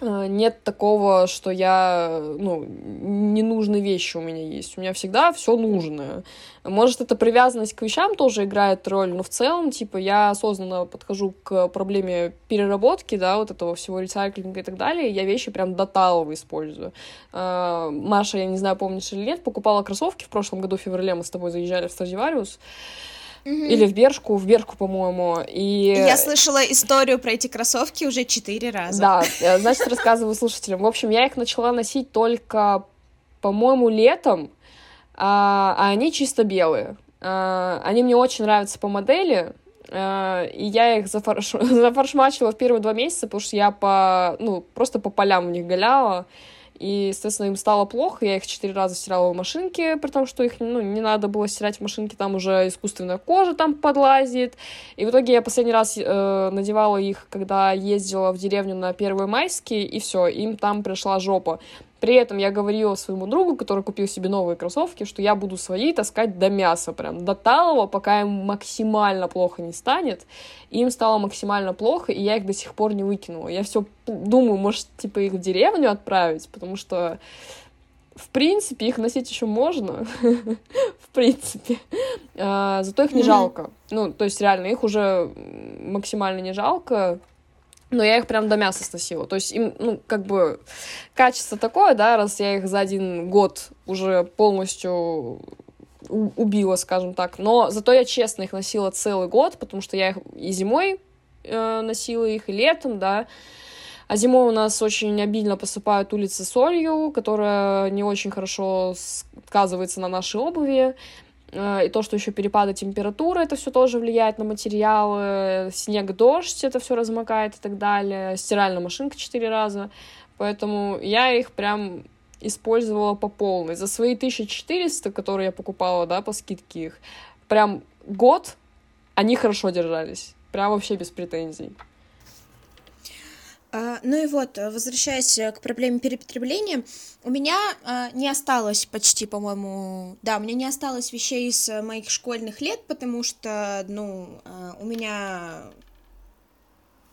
нет такого, что я, ну, ненужные вещи у меня есть. У меня всегда все нужное. Может, эта привязанность к вещам тоже играет роль, но в целом, типа, я осознанно подхожу к проблеме переработки, да, вот этого всего ресайклинга и так далее, я вещи прям до талого использую. Э, Маша, я не знаю, помнишь или нет, покупала кроссовки в прошлом году, в феврале мы с тобой заезжали в Страдивариус, или в Бершку, в Бершку, по-моему. И... Я слышала историю про эти кроссовки уже четыре раза. Да, э, значит, рассказываю слушателям. В общем, я их начала носить только, по-моему, летом, а, а они чисто белые. А, они мне очень нравятся по модели, а, и я их зафарш... *laughs* зафаршмачила в первые два месяца, потому что я по, ну, просто по полям в них голяла, и, соответственно, им стало плохо, я их четыре раза стирала в машинке, при том, что их, ну, не надо было стирать в машинке, там уже искусственная кожа там подлазит, и в итоге я последний раз э, надевала их, когда ездила в деревню на Первые Майские, и все, им там пришла жопа. При этом я говорила своему другу, который купил себе новые кроссовки, что я буду свои таскать до мяса, прям до талого, пока им максимально плохо не станет. Им стало максимально плохо, и я их до сих пор не выкинула. Я все думаю, может, типа их в деревню отправить, потому что в принципе, их носить еще можно, *laughs* в принципе. А, зато их не жалко. Ну, то есть, реально, их уже максимально не жалко. Но я их прям до мяса сносила. То есть им, ну, как бы, качество такое, да, раз я их за один год уже полностью убила, скажем так. Но зато я честно их носила целый год, потому что я их и зимой э, носила их, и летом, да. А зимой у нас очень обильно посыпают улицы солью, которая не очень хорошо сказывается на нашей обуви. Э, и то, что еще перепады температуры, это все тоже влияет на материалы. Снег, дождь, это все размокает и так далее. Стиральная машинка четыре раза. Поэтому я их прям использовала по полной. За свои 1400, которые я покупала, да, по скидке их, прям год они хорошо держались. Прям вообще без претензий. А, ну и вот, возвращаясь к проблеме перепотребления, у меня а, не осталось почти, по-моему, да, у меня не осталось вещей из моих школьных лет, потому что, ну, а, у меня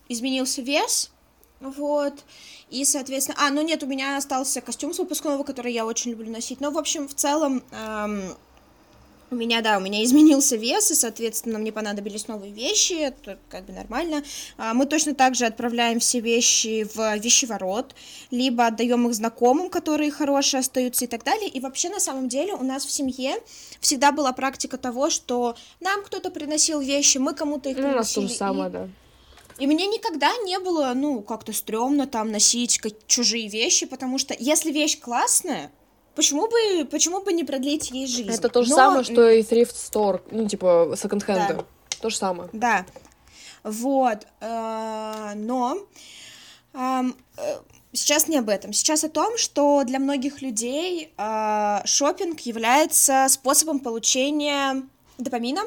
изменился вес, вот, и, соответственно, а, ну нет, у меня остался костюм с выпускного, который я очень люблю носить, но, в общем, в целом, эм, у меня, да, у меня изменился вес, и, соответственно, мне понадобились новые вещи, это как бы нормально. А, мы точно так же отправляем все вещи в вещеворот, либо отдаем их знакомым, которые хорошие остаются и так далее. И вообще, на самом деле, у нас в семье всегда была практика того, что нам кто-то приносил вещи, мы кому-то их приносили. Ну, у нас то же самое, и... да. И мне никогда не было, ну, как-то стрёмно там носить чужие вещи, потому что если вещь классная, Почему бы, почему бы не продлить ей жизнь? Это то же Но... самое, что и thrift store, ну, типа, секонд-хенды. Да. То же самое. Да. Вот. Э, но э, сейчас не об этом. Сейчас о том, что для многих людей э, шопинг является способом получения допамина,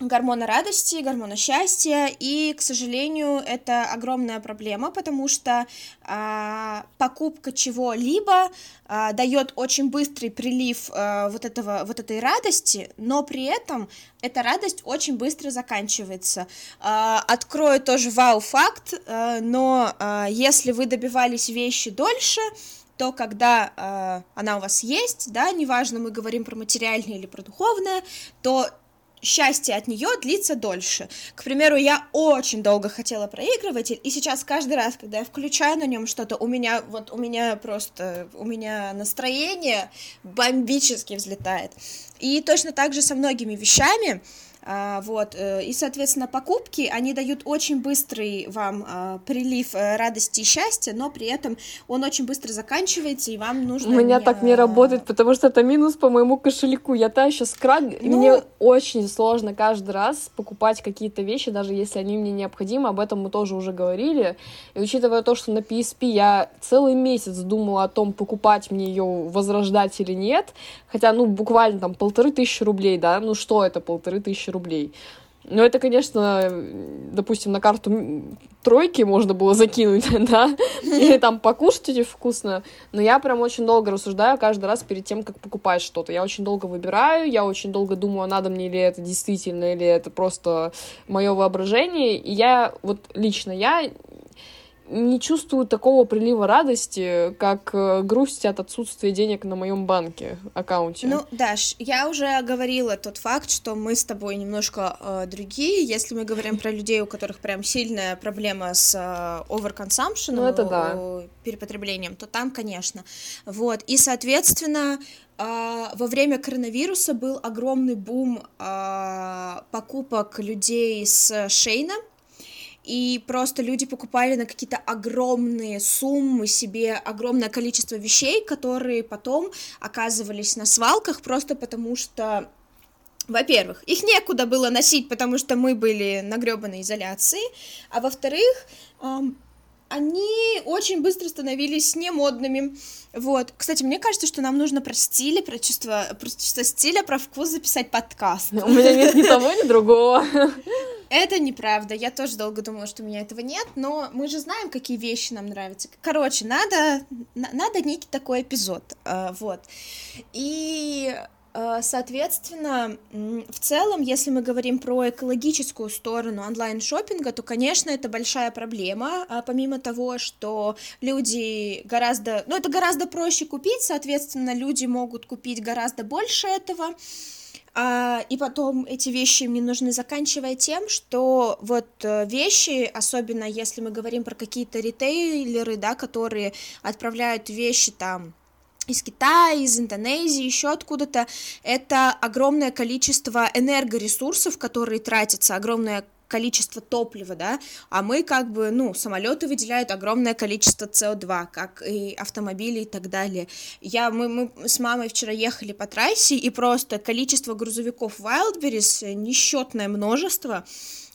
гормона радости, гормона счастья, и, к сожалению, это огромная проблема, потому что а, покупка чего-либо а, дает очень быстрый прилив а, вот этого вот этой радости, но при этом эта радость очень быстро заканчивается. А, открою тоже вау-факт, а, но а, если вы добивались вещи дольше, то когда э, она у вас есть, да, неважно, мы говорим про материальное или про духовное, то счастье от нее длится дольше. К примеру, я очень долго хотела проигрыватель, и сейчас каждый раз, когда я включаю на нем что-то, у меня вот у меня просто у меня настроение бомбически взлетает. И точно так же со многими вещами. А, вот, э, и, соответственно, покупки, они дают очень быстрый вам а, прилив э, радости и счастья, но при этом он очень быстро заканчивается, и вам нужно... У меня не... так не работает, потому что это минус по моему кошельку. Я та еще скраб... Ну... Мне очень сложно каждый раз покупать какие-то вещи, даже если они мне необходимы, об этом мы тоже уже говорили. И учитывая то, что на PSP я целый месяц думала о том, покупать мне ее, возрождать или нет, хотя, ну, буквально там полторы тысячи рублей, да, ну что это полторы тысячи рублей? Ну, это, конечно, допустим, на карту тройки можно было закинуть, *laughs* да, или там покушать эти вкусно, но я прям очень долго рассуждаю каждый раз перед тем, как покупать что-то. Я очень долго выбираю, я очень долго думаю, а надо мне ли это действительно, или это просто мое воображение, и я, вот лично я не чувствую такого прилива радости, как э, грусть от отсутствия денег на моем банке аккаунте. Ну, Даш, я уже говорила тот факт, что мы с тобой немножко э, другие. Если мы говорим про людей, у которых прям сильная проблема с э, overconsumption, ну, это да. перепотреблением, то там, конечно. Вот. И, соответственно, э, во время коронавируса был огромный бум э, покупок людей с Шейна и просто люди покупали на какие-то огромные суммы себе огромное количество вещей, которые потом оказывались на свалках просто потому что во-первых, их некуда было носить, потому что мы были на гребаной изоляции, а во-вторых, они очень быстро становились немодными. Вот. Кстати, мне кажется, что нам нужно про стиль, про чувство, про чувство стиля, про вкус записать подкаст. У меня нет ни того, ни другого. *laughs* Это неправда. Я тоже долго думала, что у меня этого нет, но мы же знаем, какие вещи нам нравятся. Короче, надо, надо некий такой эпизод. Э, вот. И э, Соответственно, в целом, если мы говорим про экологическую сторону онлайн-шоппинга, то, конечно, это большая проблема, а помимо того, что люди гораздо, ну, это гораздо проще купить, соответственно, люди могут купить гораздо больше этого, и потом эти вещи мне нужны, заканчивая тем, что вот э, вещи, особенно если мы говорим про какие-то ритейлеры, да, которые отправляют вещи там из Китая, из Индонезии, еще откуда-то, это огромное количество энергоресурсов, которые тратятся, огромное количество топлива, да, а мы как бы, ну, самолеты выделяют огромное количество СО2, как и автомобили и так далее. Я, мы, мы с мамой вчера ехали по трассе, и просто количество грузовиков Wildberries несчетное множество,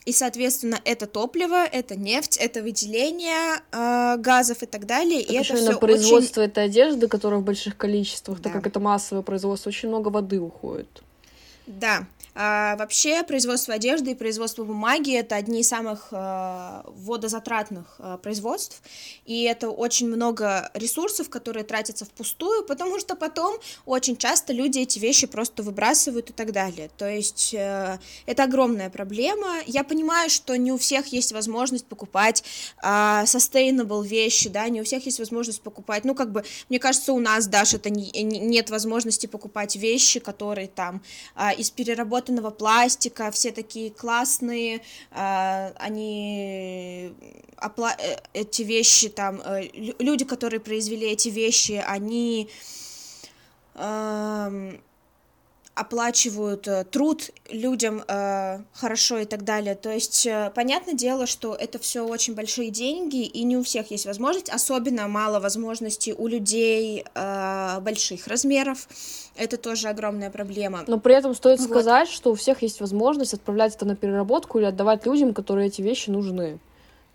и, соответственно, это топливо, это нефть, это выделение э, газов и так далее. Так и это все производство очень... этой одежды, которая в больших количествах, да. так как это массовое производство, очень много воды уходит. Да, а, вообще, производство одежды и производство бумаги это одни из самых а, водозатратных а, производств, и это очень много ресурсов, которые тратятся впустую, потому что потом очень часто люди эти вещи просто выбрасывают и так далее. То есть а, это огромная проблема. Я понимаю, что не у всех есть возможность покупать а, sustainable вещи, да, не у всех есть возможность покупать, ну, как бы, мне кажется, у нас даже это не, не, нет возможности покупать вещи, которые там а, из переработки переработанного пластика, все такие классные, э, они опла- э, эти вещи там, э, люди, которые произвели эти вещи, они э, оплачивают э, труд людям э, хорошо и так далее. То есть, э, понятное дело, что это все очень большие деньги, и не у всех есть возможность, особенно мало возможностей у людей э, больших размеров. Это тоже огромная проблема. Но при этом стоит вот. сказать, что у всех есть возможность отправлять это на переработку или отдавать людям, которые эти вещи нужны.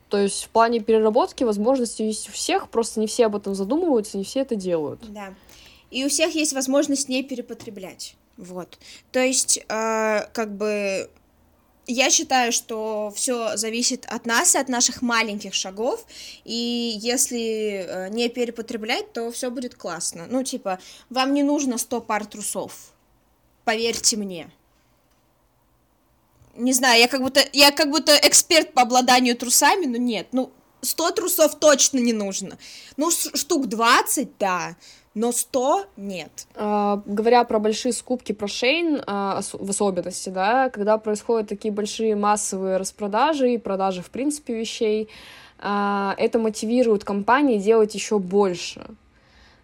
То есть в плане переработки возможности есть у всех, просто не все об этом задумываются, не все это делают. Да. И у всех есть возможность не перепотреблять. Вот. То есть, э, как бы я считаю, что все зависит от нас и от наших маленьких шагов, и если э, не перепотреблять, то все будет классно. Ну, типа, вам не нужно 100 пар трусов, поверьте мне. Не знаю, я как будто, я как будто эксперт по обладанию трусами, но нет, ну, 100 трусов точно не нужно. Ну, штук 20, да, но 100 нет. А, говоря про большие скупки, про Шейн а, в особенности, да, когда происходят такие большие массовые распродажи и продажи, в принципе, вещей, а, это мотивирует компании делать еще больше.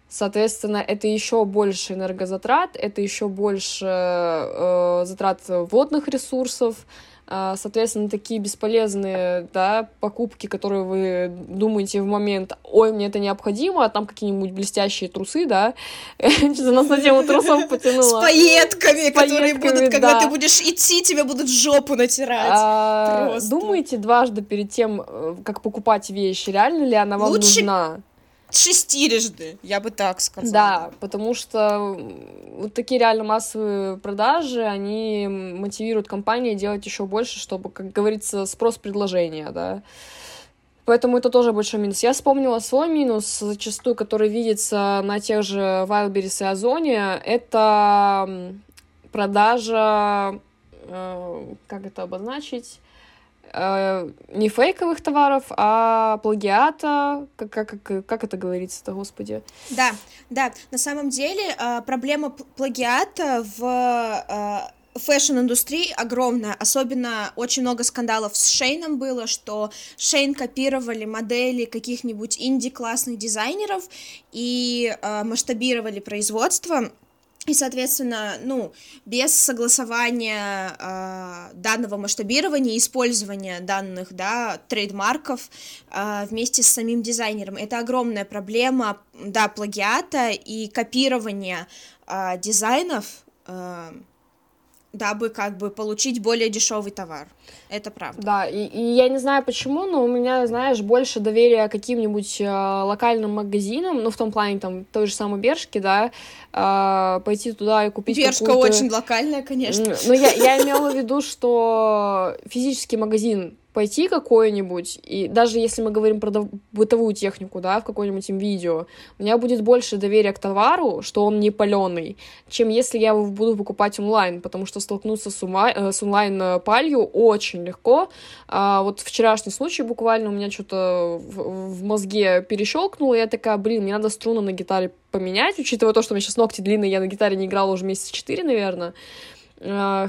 Соответственно, это еще больше энергозатрат, это еще больше э, затрат водных ресурсов, соответственно, такие бесполезные, да, покупки, которые вы думаете в момент, ой, мне это необходимо, а там какие-нибудь блестящие трусы, да, что *laughs* нас на тему трусов потянуло. С пайетками, которые будут, когда ты будешь идти, тебе будут жопу натирать. А, думаете дважды перед тем, э, как покупать вещь, реально ли она вам нужна? Шестирежды, я бы так сказала. Да, потому что вот такие реально массовые продажи, они мотивируют компании делать еще больше, чтобы, как говорится, спрос-предложение, да. Поэтому это тоже большой минус. Я вспомнила свой минус, зачастую, который видится на тех же Wildberries и Озоне, это продажа, э, как это обозначить, э, не фейковых товаров, а плагиата, как, как, как, как это говорится-то, господи? Да, да, на самом деле э, проблема плагиата в э, fashion-индустрии огромная, особенно очень много скандалов с Shein ом было, что Shein копировали модели каких-нибудь инди-классных дизайнеров и масштабировали производство, и, соответственно, ну, без согласования э, данного масштабирования, использования данных, да, трейдмарков э, вместе с самим дизайнером, это огромная проблема, да, плагиата и копирования э, дизайнов, э, дабы как бы получить более дешевый товар. Это правда. Да, и, и я не знаю почему, но у меня, знаешь, больше доверия каким-нибудь э, локальным магазинам, ну, в том плане, там, той же самой Бершки, да, э, пойти туда и купить Бершка очень локальная, конечно. Ну, я, я имела в виду, что физический магазин пойти какой-нибудь, и даже если мы говорим про бытовую технику, да, в какой-нибудь видео, у меня будет больше доверия к товару, что он не паленый, чем если я его буду покупать онлайн, потому что столкнуться с, ума... Э, с онлайн-палью очень легко. А вот вчерашний случай буквально у меня что-то в, в мозге перещелкнуло, и я такая, блин, мне надо струны на гитаре поменять, учитывая то, что у меня сейчас ногти длинные, я на гитаре не играла уже месяца четыре, наверное, Э,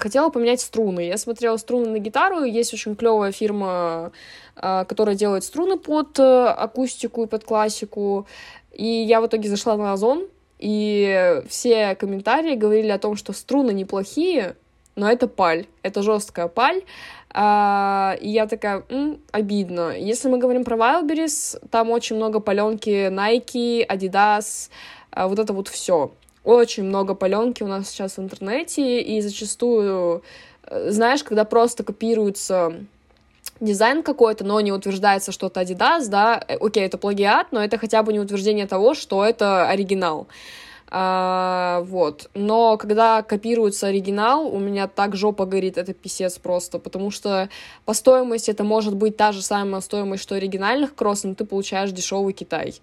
хотела поменять струны. Я смотрела струны на гитару, есть очень клевая фирма, э, которая делает струны под э, акустику и под классику. И я в итоге зашла на Озон, и все комментарии говорили о том, что струны неплохие, но это паль, это жесткая паль. А, и я такая, М, обидно. Если мы говорим про Wildberries, там очень много паленки Nike, Adidas, вот это вот все. Очень много паленки у нас сейчас в интернете, и зачастую, э, знаешь, когда просто копируется дизайн какой-то, но не утверждается, что это Adidas, да, э, окей, это плагиат, но это хотя бы не утверждение того, что это оригинал. А, вот. Но когда копируется оригинал, у меня так жопа горит, это писец просто, потому что по стоимости это может быть та же самая стоимость, что оригинальных кросс, но ты получаешь дешевый Китай.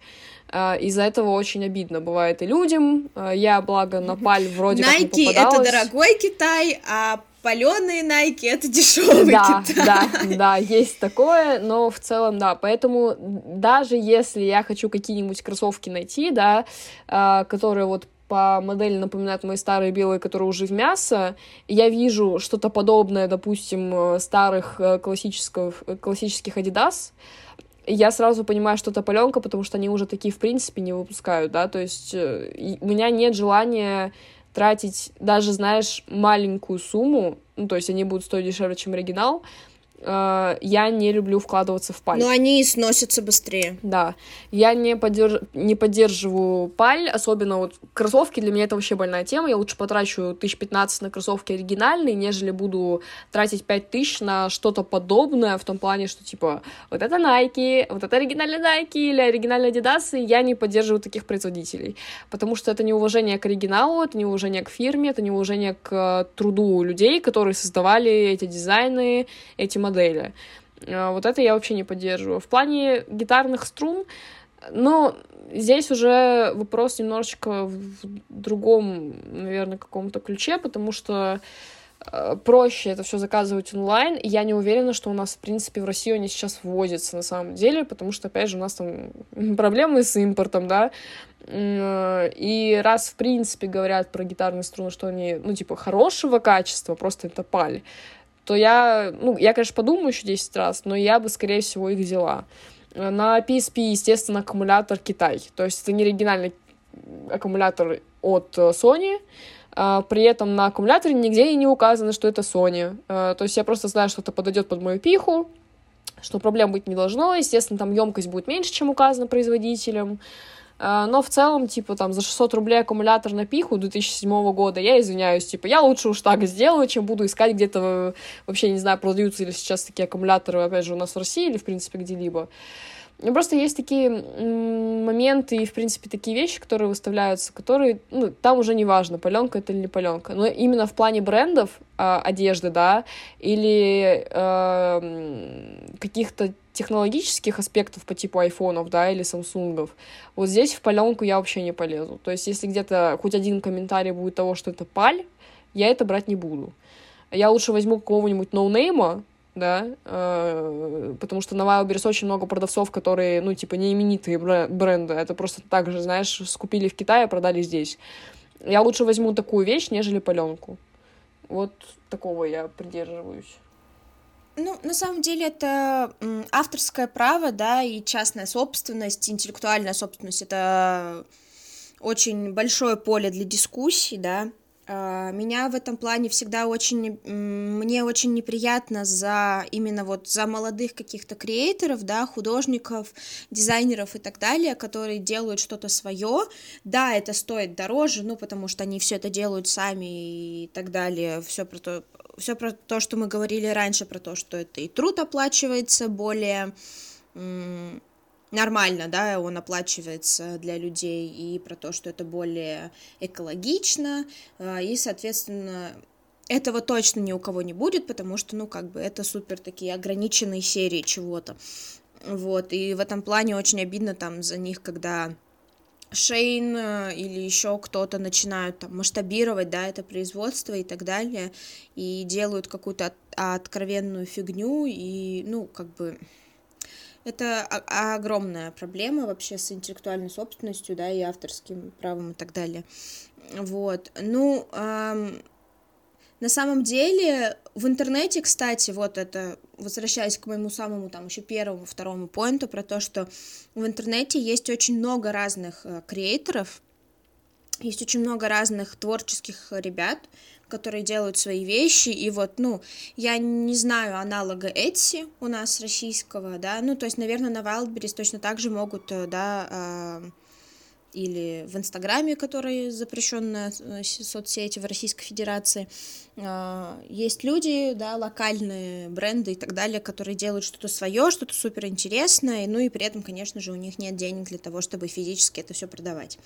А, из-за этого очень обидно бывает и людям. А, я, благо, на паль вроде Nike как не попадалась. это дорогой Китай, а паленые Nike это дешевый да, Китай. Да, да, есть такое, но в целом, да, поэтому даже если я хочу какие-нибудь кроссовки найти, да, а, которые вот по модели напоминают мои старые белые, которые уже в мясо. Я вижу что-то подобное, допустим, старых э, классических, классических Adidas, я сразу понимаю, что это паленка, потому что они уже такие, в принципе, не выпускают, да, то есть э, у меня нет желания тратить даже, знаешь, маленькую сумму, ну, то есть они будут стоить дешевле, чем оригинал, э, я не люблю вкладываться в паль. Но они сносятся быстрее. Да. Я не, поддерж... не поддерживаю паль, особенно вот кроссовки для меня это вообще больная тема. Я лучше потрачу тысяч пятнадцать на кроссовки оригинальные, нежели буду тратить пять тысяч на что-то подобное, в том плане, что типа вот это Nike, вот это оригинальные Nike или оригинальные Adidas, и я не поддерживаю таких производителей, потому что это неуважение к оригиналу, это неуважение к фирме, это неуважение к труду людей, которые создавали эти дизайны, эти модели модели. А, вот это я вообще не поддерживаю. В плане гитарных струн, ну, здесь уже вопрос немножечко в другом, наверное, каком-то ключе, потому что э, проще это все заказывать онлайн. Я не уверена, что у нас, в принципе, в Россию они сейчас ввозятся на самом деле, потому что, опять же, у нас там *laughs* проблемы с импортом, да. И раз, в принципе, говорят про гитарные струны, что они, ну, типа, хорошего качества, просто это паль, то я, ну, я, конечно, подумаю еще 10 раз, но я бы, скорее всего, их взяла. На PSP, естественно, аккумулятор Китай. То есть это не оригинальный аккумулятор от э, Sony, а, при этом на аккумуляторе нигде и не указано, что это Sony. А, то есть я просто знаю, что это подойдет под мою пиху, что проблем быть не должно. Естественно, там емкость будет меньше, чем указано производителем. А, но в целом, типа, там, за 600 рублей аккумулятор на пиху 2007 года, я извиняюсь, типа, я лучше уж так сделаю, чем буду искать где-то, вообще, не знаю, продаются ли сейчас такие аккумуляторы, опять же, у нас в России или, в принципе, где-либо. Ну, просто есть такие моменты и, в принципе, такие вещи, которые выставляются, которые, ну, там уже не важно, паленка это или не паленка. Но именно в плане брендов э, одежды, да, или э, каких-то технологических аспектов по типу айфонов, да, или самсунгов, вот здесь в паленку я вообще не полезу. То есть, если где-то хоть один комментарий будет того, что это паль, я это брать не буду. Я лучше возьму какого-нибудь ноунейма, да, э, потому что на Wildberries очень много продавцов, которые, ну, типа, не именитые бренды, это просто так же, знаешь, скупили в Китае, продали здесь. Я лучше возьму такую вещь, нежели паленку. Вот такого я придерживаюсь. Ну, на самом деле это авторское право, да, и частная собственность, интеллектуальная собственность, это очень большое поле для дискуссий, да, а, меня в этом плане всегда очень, мне очень неприятно за именно вот за молодых каких-то креаторов, да, художников, дизайнеров и так далее, которые делают что-то свое. Да, это стоит дороже, ну, потому что они все это делают сами и так далее. Все про то, все про то, что мы говорили раньше, про то, что это и труд оплачивается более нормально, да, он оплачивается для людей, и про то, что это более экологично, а, и, соответственно, этого точно ни у кого не будет, потому что, ну, как бы, это супер такие ограниченные серии чего-то, вот, и в этом плане очень обидно там за них, когда Шейн э, или еще кто-то начинают там масштабировать, да, это производство и так далее, и делают какую-то откровенную фигню, и, ну, как бы, это огромная проблема вообще с интеллектуальной собственностью, да, и авторским правом и так далее. Вот. Ну, эм, на самом деле, в интернете, кстати, вот это, возвращаясь к моему самому там еще первому, второму поинту, про то, что в интернете есть очень много разных э, креаторов, есть очень много разных творческих ребят, которые делают свои вещи, и вот, ну, я не знаю аналога Etsy у нас российского, да, ну, то есть, наверное, на Wildberries точно так же могут, э, да, э, или в Инстаграме, который запрещенная э, соцсети в Российской Федерации, э, есть люди, да, локальные бренды и так далее, которые делают что-то свое, что-то супер интересное, ну и при этом, конечно же, у них нет денег для того, чтобы физически это все продавать.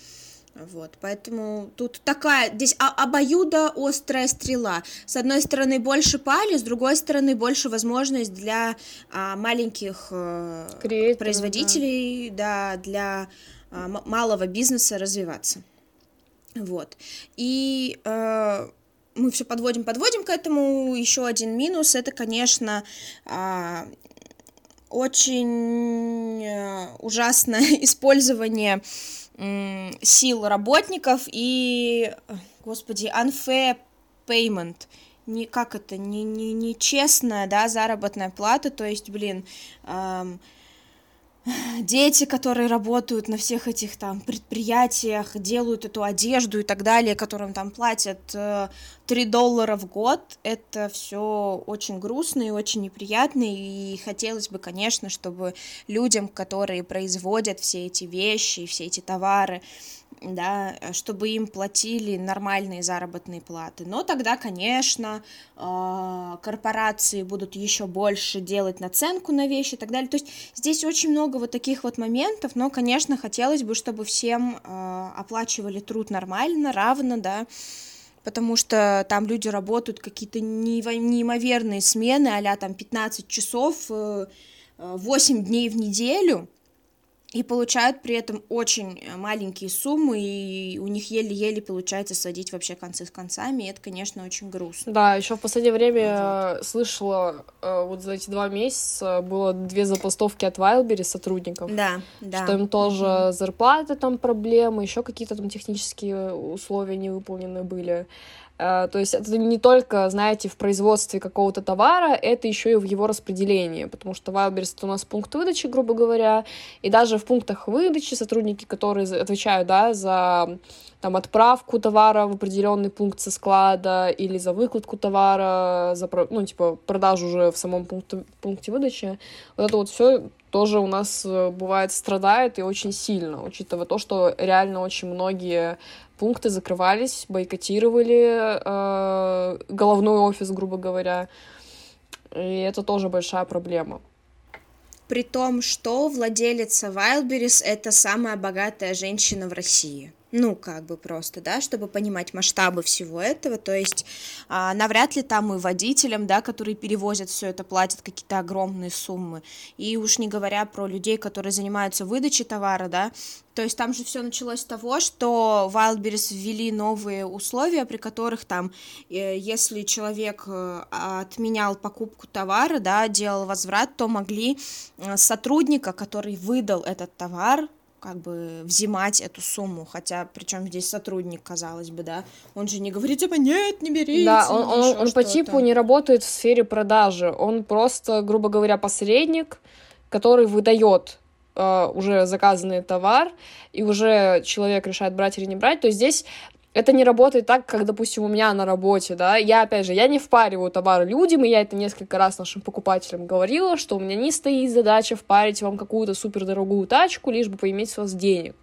Вот, поэтому тут такая, здесь обоюдо острая стрела. С одной стороны больше пали, с другой стороны больше возможность для а, маленьких а, производителей, да, да для а, малого бизнеса развиваться. Вот. И а, мы все подводим, подводим к этому. Еще один минус это, конечно, а, очень а, ужасное *laughs* использование сил работников и, господи, unfair payment, не, как это, не, не, не честная, да, заработная плата, то есть, блин, эм, дети, которые работают на всех этих там предприятиях, делают эту одежду и так далее, которым там платят 3 э, доллара в год, это все очень грустно и очень неприятно, и хотелось бы, конечно, чтобы людям, которые производят все эти вещи, все эти товары, да, чтобы им платили нормальные заработные платы. Но тогда, конечно, а, корпорации будут еще больше делать наценку на вещи и так далее. То есть здесь очень много вот таких вот моментов, но, конечно, хотелось бы, чтобы всем а, оплачивали труд нормально, равно, да, потому что там люди работают какие-то неимоверные смены, а там 15 часов, 8 э, дней в неделю, и получают при этом очень э, маленькие суммы, и у них еле-еле получается сводить вообще концы с концами, и это, конечно, очень грустно. Да, еще в последнее время вот. слышала, э, вот за эти два месяца было две запостовки от Wildberries сотрудников, да, да. что им тоже mm-hmm. зарплаты там проблемы, еще какие-то там технические условия не выполнены были. Э, то есть это не только, знаете, в производстве какого-то товара, это еще и в его распределении, потому что Wildberries это у нас пункт выдачи, грубо говоря, и даже в пунктах выдачи сотрудники, которые отвечают, да, за там отправку товара в определенный пункт со склада или за выкладку товара, за, ну, типа, продажу уже в самом пункте, пункте выдачи, вот это вот все тоже у нас э, бывает страдает и очень сильно, учитывая то, что реально очень многие пункты закрывались, бойкотировали э, головной офис, грубо говоря. И это тоже большая проблема. При том, что владелица Wildberries — это самая богатая женщина в России ну, как бы просто, да, чтобы понимать масштабы всего этого, то есть а, навряд ли там и водителям, да, которые перевозят все это, платят какие-то огромные суммы, и уж не говоря про людей, которые занимаются выдачей товара, да, то есть там же все началось с того, что Wildberries ввели новые условия, при которых там, э, если человек э, отменял покупку товара, да, делал возврат, то могли э, сотрудника, который выдал этот товар, как бы взимать эту сумму, хотя причем здесь сотрудник, казалось бы, да, он же не говорит, типа, нет, не берите. Да, он, он, он по типу не работает в сфере продажи, он просто, грубо говоря, посредник, который выдает э, уже заказанный товар, и уже человек решает брать или не брать, то есть здесь это не работает так, как, допустим, у меня на работе, да, я, опять же, я не впариваю товары людям, и я это несколько раз нашим покупателям говорила, что у меня не стоит задача впарить вам какую-то супердорогую тачку, лишь бы поиметь с вас денег.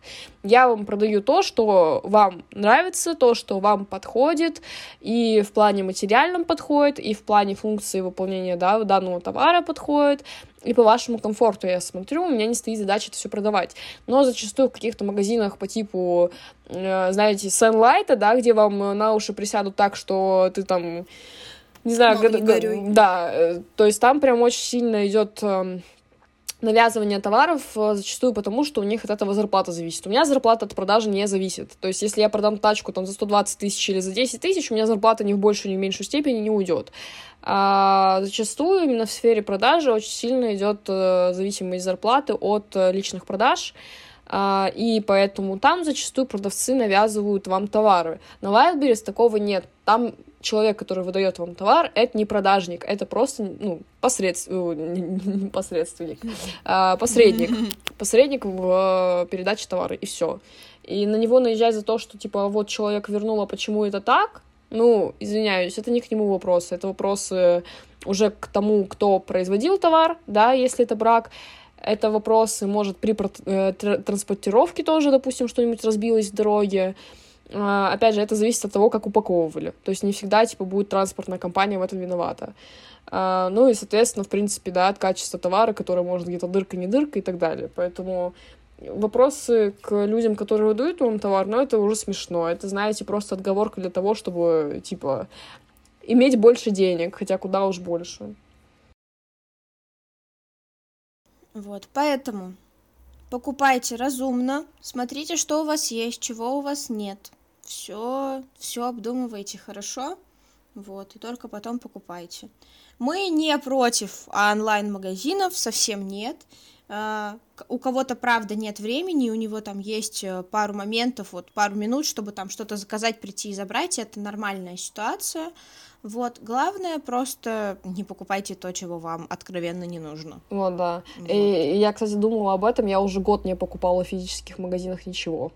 Я вам продаю то, что вам нравится, то, что вам подходит, и в плане материальном подходит, и в плане функции выполнения, да, данного товара подходит, и по вашему комфорту я смотрю, у меня не стоит задача это все продавать. Но зачастую в каких-то магазинах по типу, э, знаете, Sunlight, да, где вам на уши присядут так, что ты там, не знаю, г- да, э, то есть там прям очень сильно идет эм, навязывание товаров э, зачастую потому, что у них от этого зарплата зависит. У меня зарплата от продажи не зависит. То есть, если я продам тачку там за 120 тысяч или за 10 тысяч, у меня зарплата ни в большую, ни в меньшую степени не уйдет. А зачастую именно в сфере продажи очень сильно идет э, зависимость зарплаты от э, личных продаж. Uh, и поэтому там зачастую продавцы навязывают вам товары. На Wildberries такого нет. Там человек, который выдает вам товар, это не продажник, это просто ну, посредств... не посредственник, *laughs* а, посредник. Посредник в передаче товара, и все. И на него наезжать за то, что, типа, вот человек вернул, а почему это так, ну, извиняюсь, это не к нему вопросы, это вопросы уже к тому, кто производил товар, да, если это брак, это вопросы, может, при э, транспортировке тоже, допустим, что-нибудь разбилось в дороге, опять же, это зависит от того, как упаковывали. То есть не всегда, типа, будет транспортная компания в этом виновата. А, ну и, соответственно, в принципе, да, от качества товара, который может где-то дырка, не дырка и так далее. Поэтому вопросы к людям, которые выдают вам товар, ну, это уже смешно. Это, знаете, просто отговорка для того, чтобы, типа, иметь больше денег, хотя куда уж больше. Вот, поэтому покупайте разумно, смотрите, что у вас есть, чего у вас нет. Все, все обдумывайте хорошо, вот, и только потом покупайте. Мы не против онлайн-магазинов, совсем нет. А, у кого-то, правда, нет времени, у него там есть э, пару моментов, вот пару минут, чтобы там что-то заказать, прийти и забрать, это нормальная ситуация. Вот, главное просто не покупайте то, чего вам откровенно не нужно. Вот, да. Вот. И я, кстати, думала об этом, я уже год не покупала в физических магазинах ничего.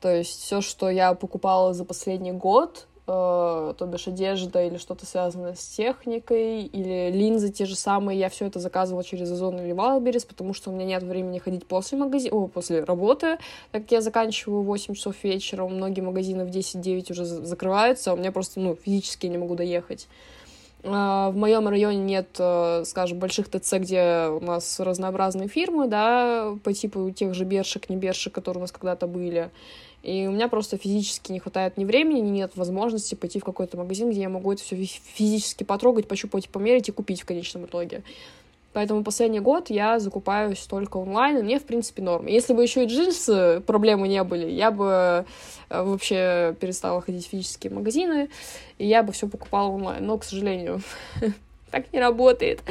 То есть все, что я покупала за последний год, э, то бишь одежда или что-то связанное с техникой, или линзы те же самые, я все это заказывала через Озон или Wildberries, потому что у меня нет времени ходить после магазина, о, после работы, так как я заканчиваю в 8 часов вечера, многие магазины в 10-9 уже закрываются, а у меня просто, ну, физически не могу доехать. Uh, в моем районе нет, uh, скажем, больших ТЦ, где у нас разнообразные фирмы, да, по типу тех же бершек, не бершек, которые у нас когда-то были. И у меня просто физически не хватает ни времени, ни нет возможности пойти в какой-то магазин, где я могу это все физически потрогать, пощупать, померить и купить в конечном итоге. Поэтому последний год я закупаюсь только онлайн, и мне, в принципе, норм. Если бы еще и джинсы проблемы не были, я бы э, вообще перестала ходить в физические магазины, и я бы все покупала онлайн. Но, к сожалению, *laughs* так не работает.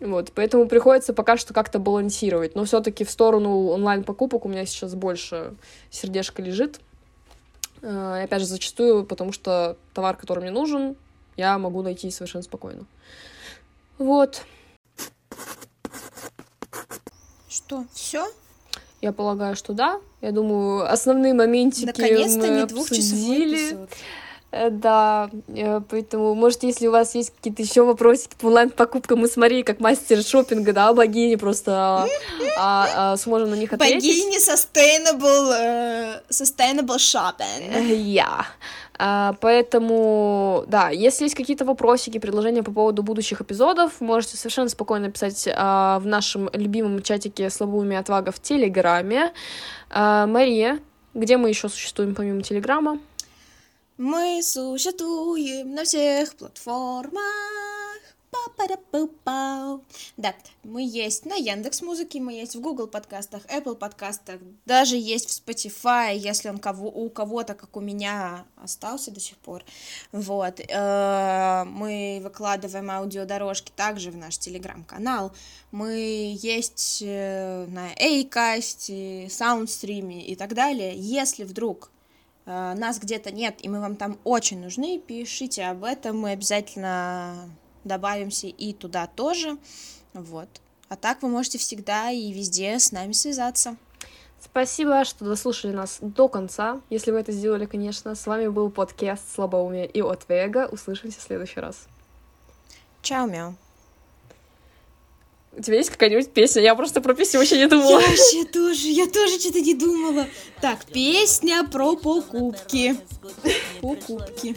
Вот, поэтому приходится пока что как-то балансировать. Но все-таки в сторону онлайн-покупок у меня сейчас больше сердечко лежит. Э, и опять же, зачастую, потому что товар, который мне нужен, я могу найти совершенно спокойно. Вот. Что, все? Я полагаю, что да. Я думаю, основные моментики Наконец-то мы не обсудили. Эпизод. Э, да, э, поэтому, может, если у вас есть какие-то еще вопросики по онлайн-покупкам, мы смотри, как мастер шопинга, да, богини просто а, а, а, сможем на них ответить. Богини sustainable, uh, sustainable shopping. Я. Yeah. Uh, поэтому, да, если есть какие-то вопросики, предложения по поводу будущих эпизодов, можете совершенно спокойно писать uh, в нашем любимом чатике «Слабуми отвага» в Телеграме. Мария, где мы еще существуем помимо Телеграма? Мы существуем на всех платформах. Да, мы есть на Яндекс Музыке, мы есть в Google подкастах, Apple подкастах, даже есть в Spotify, если он кого, у кого-то, как у меня, остался до сих пор. Вот. Э, мы выкладываем аудиодорожки также в наш телеграм-канал. Мы есть э, на Acast, Soundstream и так далее. Если вдруг нас где-то нет, и мы вам там очень нужны, пишите об этом, мы обязательно добавимся и туда тоже, вот. А так вы можете всегда и везде с нами связаться. Спасибо, что дослушали нас до конца. Если вы это сделали, конечно. С вами был подкаст «Слабоумие» и от Вега. Услышимся в следующий раз. Чао, мяу. У тебя есть какая-нибудь песня? Я просто про песню вообще не думала. Я вообще тоже, я тоже что-то не думала. Так, песня про покупки. Покупки.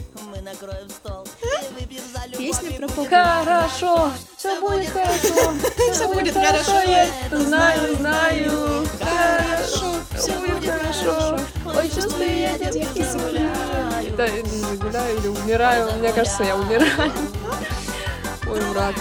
Песня про покупки. Хорошо, все будет хорошо. Все будет хорошо, я знаю, знаю. Хорошо, все будет хорошо. Ой, чувствую, я детки гуляю. Да, не гуляю или умираю. Мне кажется, я умираю. Ой, враг.